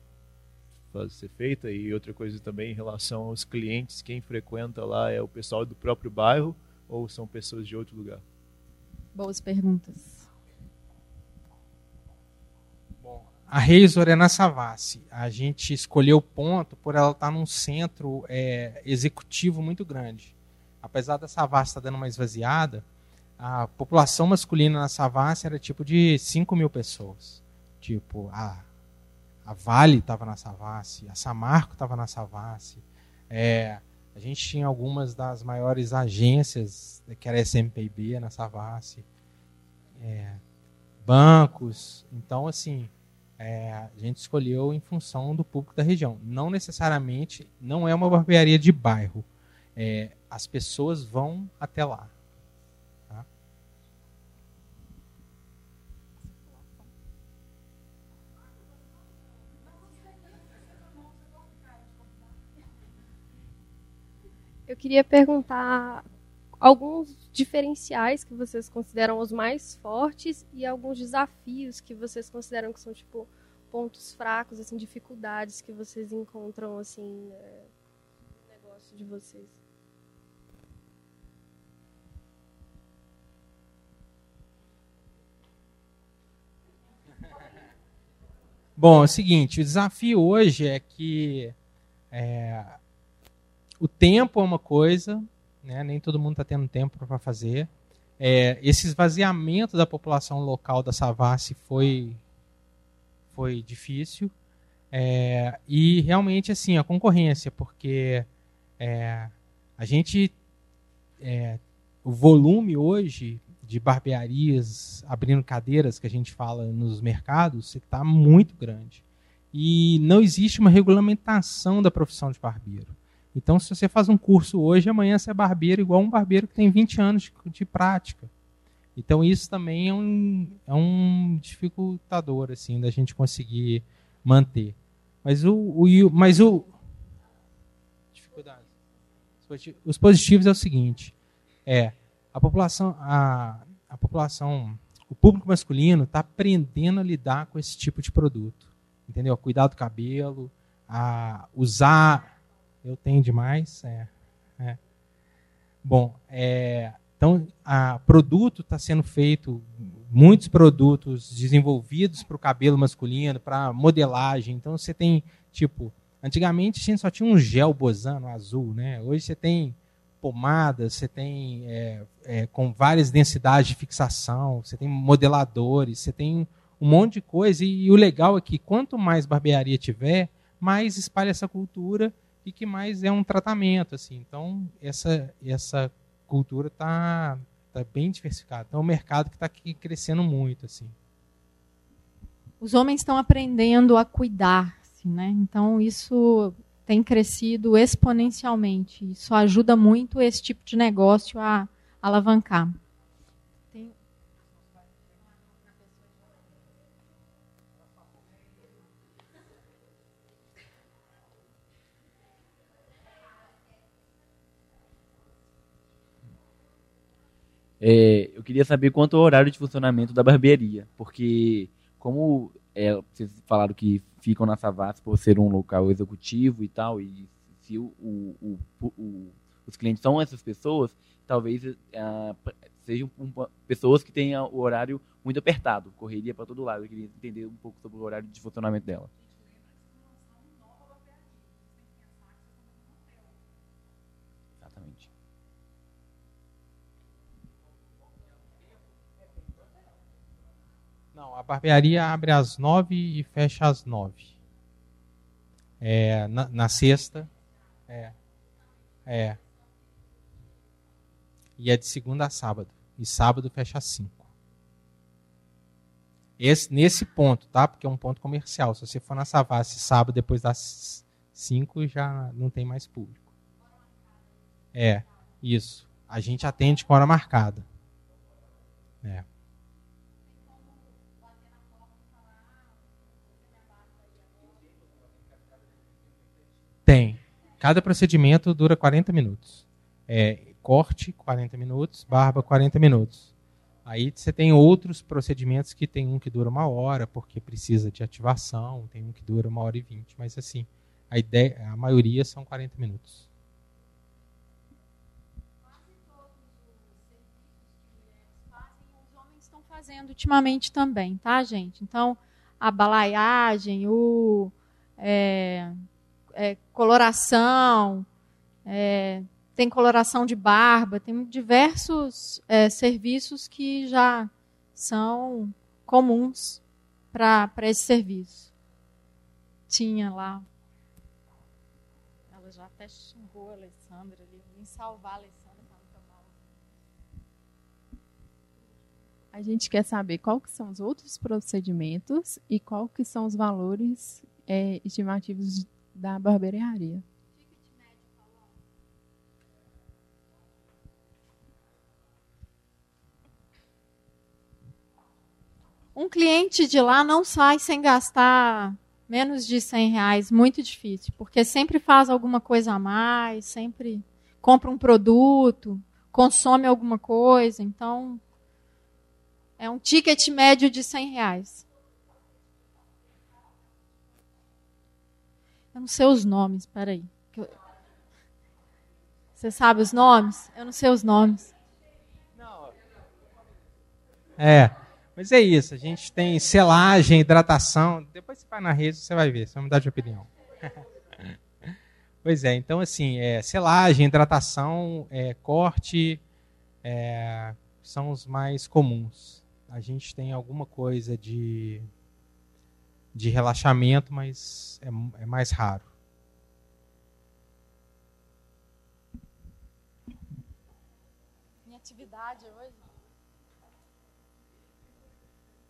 F: ser feita e outra coisa também em relação aos clientes, quem frequenta lá é o pessoal do próprio bairro ou são pessoas de outro lugar?
A: Boas perguntas.
B: Bom, a Razor é na Savassi. A gente escolheu o ponto por ela estar num centro é, executivo muito grande apesar da Savassi estar dando uma esvaziada, a população masculina na Savassi era tipo de 5 mil pessoas. Tipo, a, a Vale estava na Savassi, a Samarco estava na Savassi. É, a gente tinha algumas das maiores agências, que era SMPB na Savassi. É, bancos. Então, assim, é, a gente escolheu em função do público da região. Não necessariamente, não é uma barbearia de bairro. É, as pessoas vão até lá. Tá?
G: Eu queria perguntar alguns diferenciais que vocês consideram os mais fortes e alguns desafios que vocês consideram que são tipo pontos fracos, assim, dificuldades que vocês encontram assim é, no negócio de vocês.
B: Bom, é o seguinte, o desafio hoje é que é, o tempo é uma coisa, né, nem todo mundo está tendo tempo para fazer. É, esse esvaziamento da população local da Savassi foi, foi difícil. É, e realmente assim, a concorrência, porque é, a gente. É, o volume hoje de barbearias abrindo cadeiras que a gente fala nos mercados está muito grande. E não existe uma regulamentação da profissão de barbeiro. Então, se você faz um curso hoje, amanhã você é barbeiro igual um barbeiro que tem 20 anos de, prática. Então, isso também é um, é um dificultador assim, da gente conseguir manter. Mas o, o, mas o dificuldade. Os positivos é o seguinte: é a população, a, a população, o público masculino está aprendendo a lidar com esse tipo de produto. Entendeu? A cuidar do cabelo, a usar. Eu tenho demais. É, é. Bom, é, então, o produto está sendo feito, muitos produtos desenvolvidos para o cabelo masculino, para modelagem. Então, você tem, tipo, antigamente a gente só tinha um gel bosano azul, né? Hoje você tem pomadas, você tem é, é, com várias densidades de fixação, você tem modeladores, você tem um monte de coisa. E, e, o legal é que quanto mais barbearia tiver, mais espalha essa cultura e que mais é um tratamento. assim. Então, essa, essa cultura está tá bem diversificada. Então, é um mercado que está crescendo muito. assim.
A: Os homens estão aprendendo a cuidar. Assim, né? Então, isso tem crescido exponencialmente. Isso ajuda muito esse tipo de negócio a alavancar.
H: É, eu queria saber quanto é o horário de funcionamento da barbearia, porque como é, vocês falaram que ficam na Savassi por ser um local executivo e tal, e se o, o, o, os clientes são essas pessoas, talvez uh, sejam um, pessoas que tenham o horário muito apertado, correria para todo lado. Eu queria entender um pouco sobre o horário de funcionamento dela. Exatamente.
B: Não, a barbearia abre às nove e fecha às nove. É, na, na sexta. É. É. E é de segunda a sábado. E sábado fecha às 5. Esse, nesse ponto, tá? Porque é um ponto comercial. Se você for na Savassi sábado depois das 5, já não tem mais público. É, isso. A gente atende com hora marcada. É. Tem. Cada procedimento dura 40 minutos. É, corte, 40 minutos, barba, 40 minutos. Aí você tem outros procedimentos que tem um que dura uma hora, porque precisa de ativação, tem um que dura uma hora e vinte, mas assim, a, ideia, a maioria são 40 minutos.
A: fazendo ultimamente também, tá, gente? Então, a balaiagem, o é, é, coloração, é, tem coloração de barba, tem diversos é, serviços que já são comuns para esse serviço. Tinha lá. Ela já até xingou a Alessandra ali. Vim salvar a Alessandra para não tomar.
I: A gente quer saber qual que são os outros procedimentos e qual que são os valores é, estimativos da barbearia.
A: Um cliente de lá não sai sem gastar menos de 100 reais, muito difícil, porque sempre faz alguma coisa a mais, sempre compra um produto, consome alguma coisa, então é um ticket médio de 100 reais. Eu não sei os nomes, peraí. Você sabe os nomes? Eu não sei os nomes.
B: É. Mas é isso, a gente tem selagem, hidratação. Depois você vai na rede, você vai ver, você vai mudar de opinião. pois é, então assim, é, selagem, hidratação, é, corte é, são os mais comuns. A gente tem alguma coisa de, de relaxamento, mas é, é mais raro.
A: Minha atividade hoje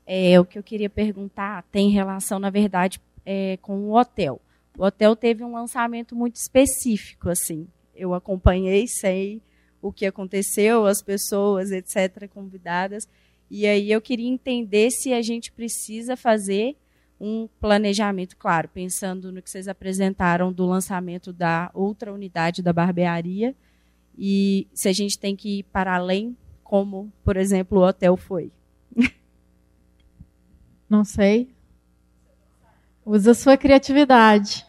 J: é, o que eu queria perguntar tem relação, na verdade, é, com o hotel. O hotel teve um lançamento muito específico, assim. Eu acompanhei, sei o que aconteceu, as pessoas, etc., convidadas. E aí eu queria entender se a gente precisa fazer um planejamento, claro, pensando no que vocês apresentaram do lançamento da outra unidade da barbearia, e se a gente tem que ir para além, como, por exemplo, o hotel foi.
A: Não sei. Usa sua criatividade.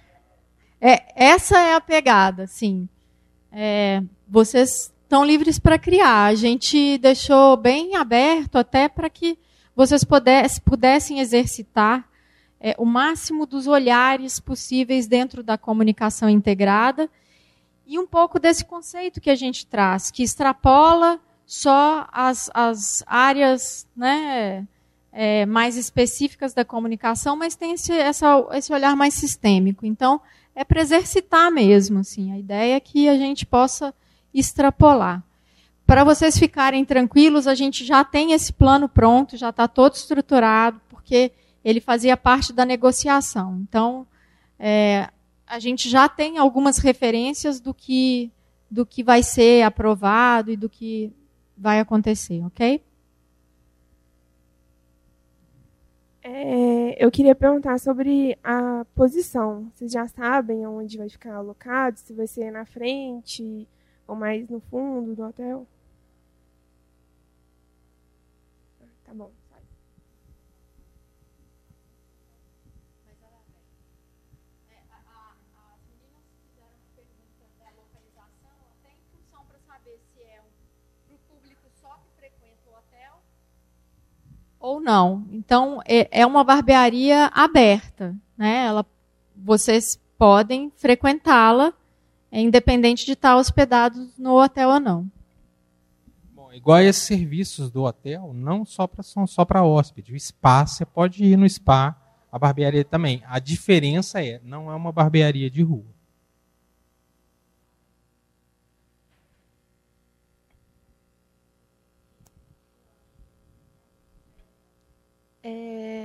A: É, essa é a pegada, sim. É, vocês estão livres para criar. A gente deixou bem aberto até para que vocês pudesse, pudessem exercitar é, o máximo dos olhares possíveis dentro da comunicação integrada e um pouco desse conceito que a gente traz, que extrapola só as, as áreas né, é, mais específicas da comunicação, mas tem esse, essa, esse olhar mais sistêmico. Então, é para exercitar mesmo. Assim, a ideia é que a gente possa extrapolar. Para vocês ficarem tranquilos, a gente já tem esse plano pronto, já está todo estruturado, porque ele fazia parte da negociação. Então, é, a gente já tem algumas referências do que, do que vai ser aprovado e do que vai acontecer, ok?
G: É, eu queria perguntar sobre a posição. Vocês já sabem onde vai ficar alocado? Se vai ser na frente ou mais no fundo do hotel? Tá bom.
A: Ou não. Então, é, é uma barbearia aberta. Né? Ela, vocês podem frequentá-la, é independente de estar hospedados no hotel ou não.
B: Bom, igual esses serviços do hotel, não só pra, são só para hóspede. O spa, você pode ir no spa a barbearia também. A diferença é, não é uma barbearia de rua.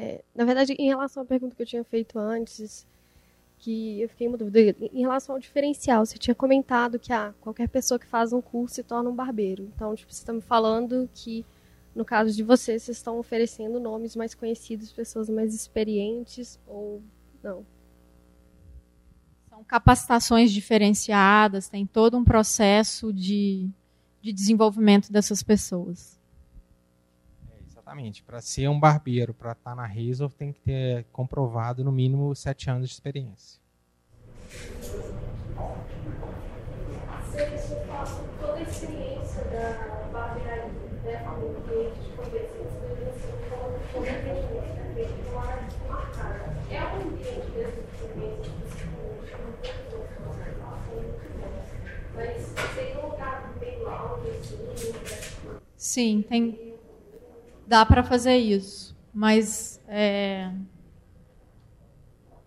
G: É, na verdade, em relação à pergunta que eu tinha feito antes, que eu fiquei muito dúvida, em relação ao diferencial, você tinha comentado que ah, qualquer pessoa que faz um curso se torna um barbeiro. Então, tipo, você está me falando que, no caso de vocês, vocês estão oferecendo nomes mais conhecidos, pessoas mais experientes, ou não?
A: São capacitações diferenciadas, tem todo um processo de, de desenvolvimento dessas pessoas.
B: Exatamente. Para ser um barbeiro, para estar tá na Razor, tem que ter comprovado no mínimo sete anos de experiência.
G: Você passa toda a experiência da barbearia, né? De como né? É um ambiente de experiência mas um lugar assim.
A: Sim, tem dá para fazer isso. Mas é...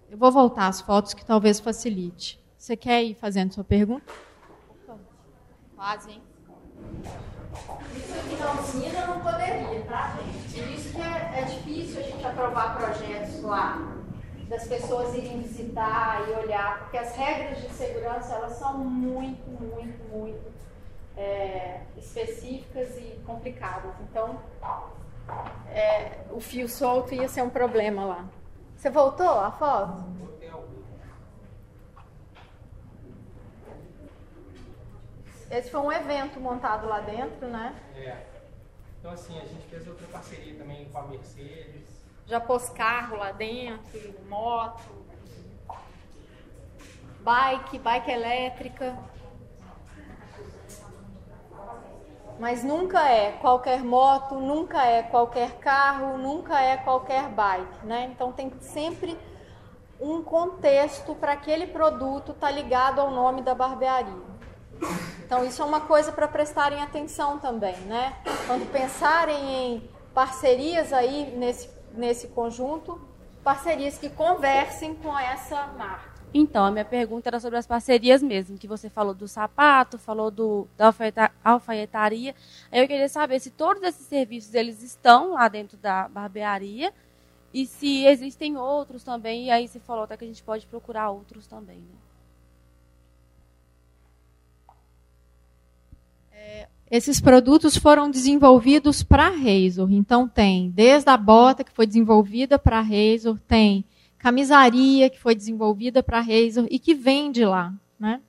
A: eu vou voltar às fotos que talvez facilite. Você quer ir fazendo sua pergunta? Quase, hein?
K: Isso aqui na usina não poderia, tá, gente? Por isso que é, é difícil a gente aprovar projetos lá, das pessoas irem visitar e olhar, porque as regras de segurança elas são muito, muito, muito é, específicas e complicadas. Então, é, o fio solto ia ser um problema lá. Você voltou a foto? Esse foi um evento montado lá dentro, né?
B: É. Então, assim, a gente fez outra parceria também com a Mercedes.
K: Já pôs carro lá dentro, moto, bike, bike elétrica. Mas nunca é qualquer moto, nunca é qualquer carro, nunca é qualquer bike, né? Então tem sempre um contexto para aquele produto estar tá ligado ao nome da barbearia. Então isso é uma coisa para prestarem atenção também, né? Quando pensarem em parcerias aí nesse, nesse conjunto, parcerias que conversem com essa marca.
C: Então, a minha pergunta era sobre as parcerias mesmo, que você falou do sapato, falou do, da alfaiataria. Aí eu queria saber se todos esses serviços eles estão lá dentro da barbearia e se existem outros também. E aí você falou até que a gente pode procurar outros também. Né?
A: É, esses produtos foram desenvolvidos para a Razor. Então tem desde a bota que foi desenvolvida para a Razor, tem camisaria que foi desenvolvida para a Razor e que vende lá, né?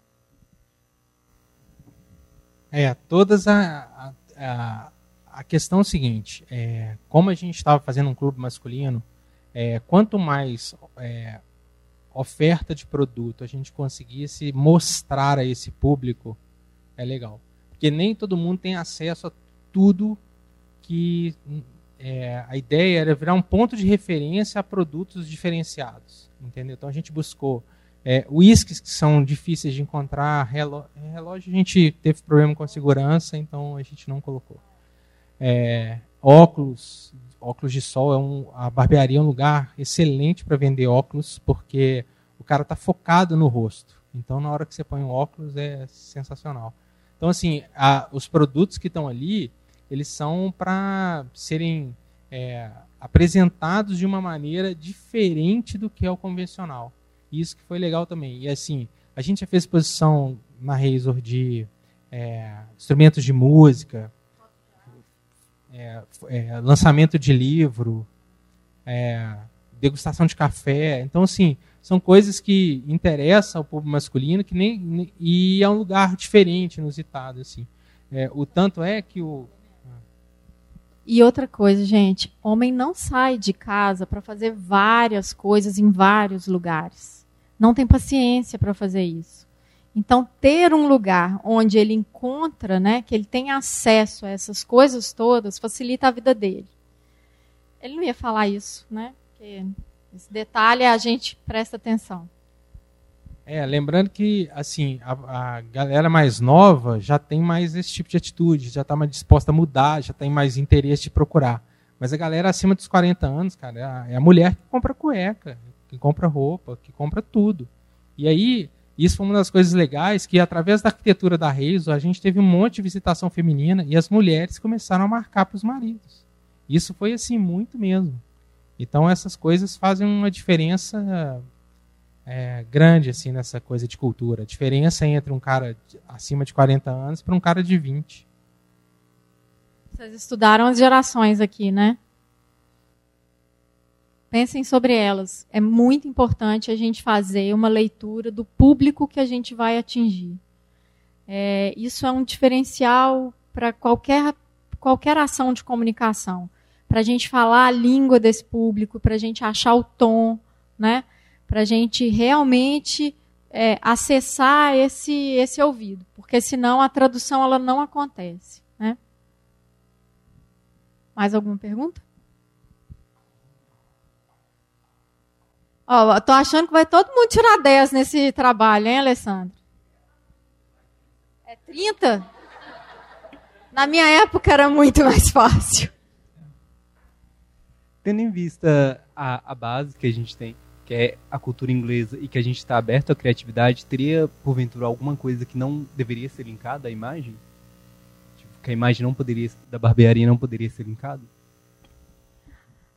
B: É, todas a, a, a questão é o seguinte, é, como a gente estava fazendo um clube masculino, é, quanto mais é, oferta de produto a gente conseguisse mostrar a esse público, é legal. Porque nem todo mundo tem acesso a tudo que é, a ideia era virar um ponto de referência a produtos diferenciados, entendeu? Então a gente buscou é, uísques que são difíceis de encontrar, relógio, relógio, a gente teve problema com a segurança, então a gente não colocou. É, óculos, óculos de sol, é um, a barbearia é um lugar excelente para vender óculos, porque o cara está focado no rosto. Então na hora que você põe um óculos é sensacional. Então assim, a, os produtos que estão ali, eles são para serem é, apresentados de uma maneira diferente do que é o convencional. Isso que foi legal também. E assim, a gente já fez exposição na Razor de é, instrumentos de música, é, é lançamento de livro, é, degustação de café. Então, assim, são coisas que interessam ao público masculino que nem, e é um lugar diferente, inusitado. Assim. É, o tanto é que o,
A: e outra coisa, gente, homem não sai de casa para fazer várias coisas em vários lugares. Não tem paciência para fazer isso. Então, ter um lugar onde ele encontra, né, que ele tem acesso a essas coisas todas, facilita a vida dele. Ele não ia falar isso, né? Porque esse detalhe a gente presta atenção.
B: É, lembrando que assim a, a, galera mais nova já tem mais esse tipo de atitude, já está mais disposta a mudar, já tem mais interesse de procurar. Mas a galera acima dos 40 anos, cara, é a, é a mulher que compra cueca, que compra roupa, que compra tudo. E aí, isso foi uma das coisas legais que, através da arquitetura da Reizo, a gente teve um monte de visitação feminina e as mulheres começaram a marcar para os maridos. Isso foi assim, muito mesmo. Então, essas coisas fazem uma diferença é, grande assim nessa coisa de cultura. A diferença entre um cara acima de 40 anos para um cara de 20.
A: Vocês estudaram as gerações aqui, né? Pensem sobre elas. É muito importante a gente fazer uma leitura do público que a gente vai atingir. É, isso é um diferencial para qualquer, qualquer ação de comunicação. Para a gente falar a língua desse público, para a gente achar o tom, né? Para a gente realmente é, acessar esse, esse ouvido. Porque senão a tradução ela não acontece. Né? Mais alguma pergunta? Tô achando que vai todo mundo tirar 10 nesse trabalho, hein, Alessandro? É 30? Na minha época era muito mais fácil.
L: Tendo em vista a, a base que a gente tem, que é a cultura inglesa, e que a gente está aberto à criatividade, teria, porventura, alguma coisa que não deveria ser linkada à imagem? Tipo, que a imagem não poderia, da barbearia não poderia ser linkada?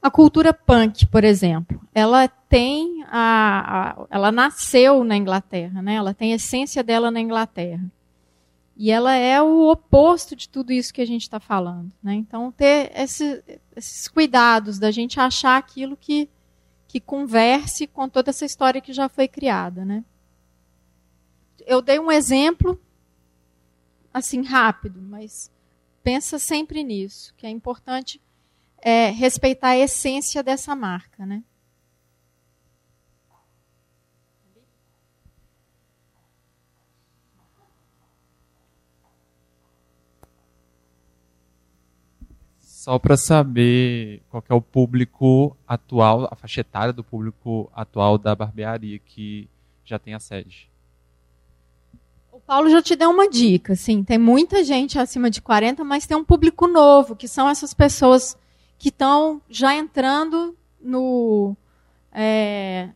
A: A cultura punk, por exemplo, ela tem a, a, ela nasceu na Inglaterra, né? Ela tem a essência dela na Inglaterra. E ela é o oposto de tudo isso que a gente está falando. Né? Então, ter esse, esses cuidados da gente achar aquilo que, que converse com toda essa história que já foi criada. Né? Eu dei um exemplo, assim, rápido, mas pensa sempre nisso, que é importante é, respeitar a essência dessa marca, né?
M: Só para saber qual é o público atual, a faixa etária do público atual da barbearia que já tem a sede.
A: O Paulo já te deu uma dica, sim. Tem muita gente acima de 40, mas tem um público novo, que são essas pessoas que estão já entrando no. É,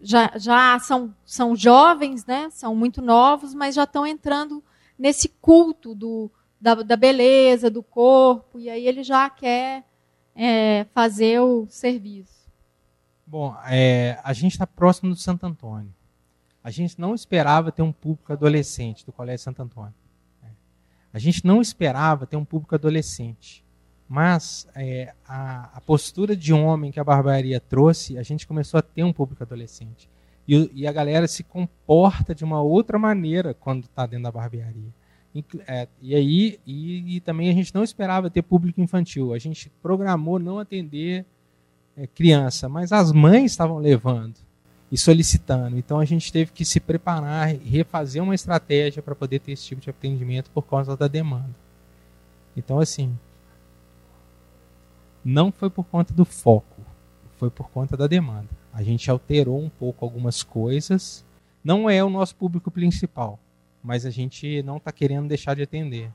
A: já já são, são jovens, né? são muito novos, mas já estão entrando nesse culto do, da, da beleza, do corpo, e aí ele já quer é, fazer o serviço.
B: Bom, é, a gente está próximo do Santo Antônio. A gente não esperava ter um público adolescente do Colégio Santo Antônio. É. A gente não esperava ter um público adolescente. Mas é, a, a, postura de homem que a barbearia trouxe, a gente começou a ter um público adolescente. E, e a galera se comporta de uma outra maneira quando está dentro da barbearia. E, é, e aí, e, e, também a gente não esperava ter público infantil. A gente programou não atender é, criança, mas as mães estavam levando e solicitando. Então a gente teve que se preparar, refazer uma estratégia para poder ter esse tipo de atendimento por causa da demanda. Então, assim, não foi por conta do foco, foi por conta da demanda. A gente alterou um pouco algumas coisas. Não é o nosso público principal, mas a gente não está querendo deixar de atender.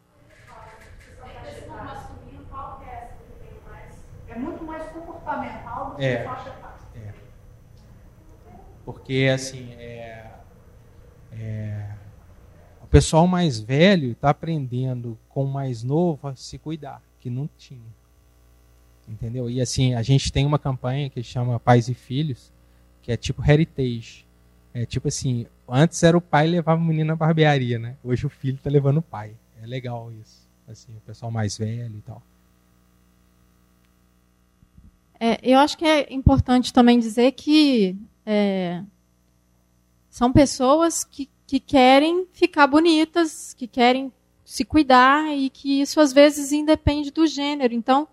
N: É muito mais comportamental do que
B: é,
N: faixa
B: é. Porque, assim, é, é, o pessoal mais velho está aprendendo com o mais novo a se cuidar, que não tinha. Entendeu? E assim, a gente tem uma campanha que chama Pais e Filhos, que é tipo heritage. É tipo assim, antes era o pai levava o menino na barbearia, né? Hoje o filho tá levando o pai. É legal isso. Assim, o pessoal mais velho e tal.
A: É, eu acho que é importante também dizer que é, são pessoas que, que querem ficar bonitas, que querem se cuidar e que isso às vezes independe do gênero. Então,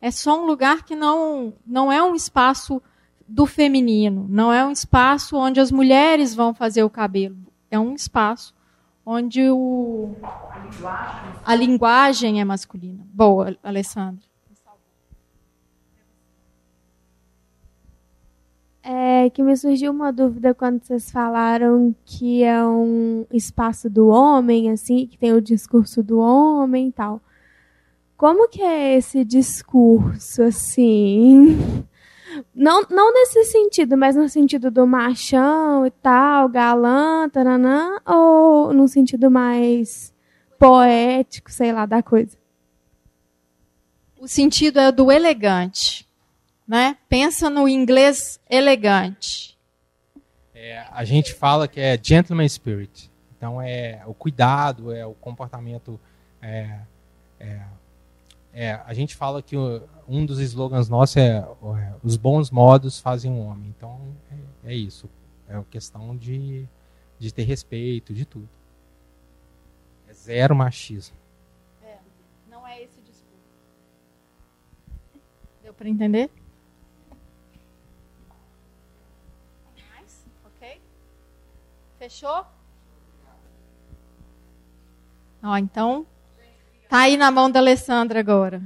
A: é só um lugar que não, não é um espaço do feminino, não é um espaço onde as mulheres vão fazer o cabelo. É um espaço onde o, a, linguagem. é masculina. Boa, Alessandra.
O: É que me surgiu uma dúvida quando vocês falaram que é um espaço do homem, assim, que tem o discurso do homem e tal. como que é esse discurso, assim? Não, não nesse sentido, mas no sentido do machão e tal, galã, taranã, ou no sentido mais poético, sei lá, da coisa?
A: O sentido é do elegante, né? Pensa no inglês elegante.
B: É, a gente fala que é gentleman spirit. Então é o cuidado, é o comportamento. É, é, é, a gente fala que o, um dos slogans nossos é, é, os bons modos fazem um homem. Então é, é isso. É uma questão de, de ter respeito, de tudo. É zero machismo.
A: É, não é esse discurso. Deu para entender? Mais? Ok? Fechou? Ó, então, tá aí na mão da Alessandra agora.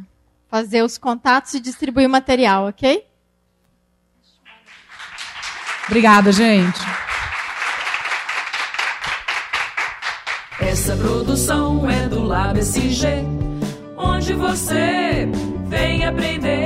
A: Fazer os contatos e distribuir o material, ok?
P: Obrigada, gente.
Q: Essa produção é do Lab SG, onde você vem aprender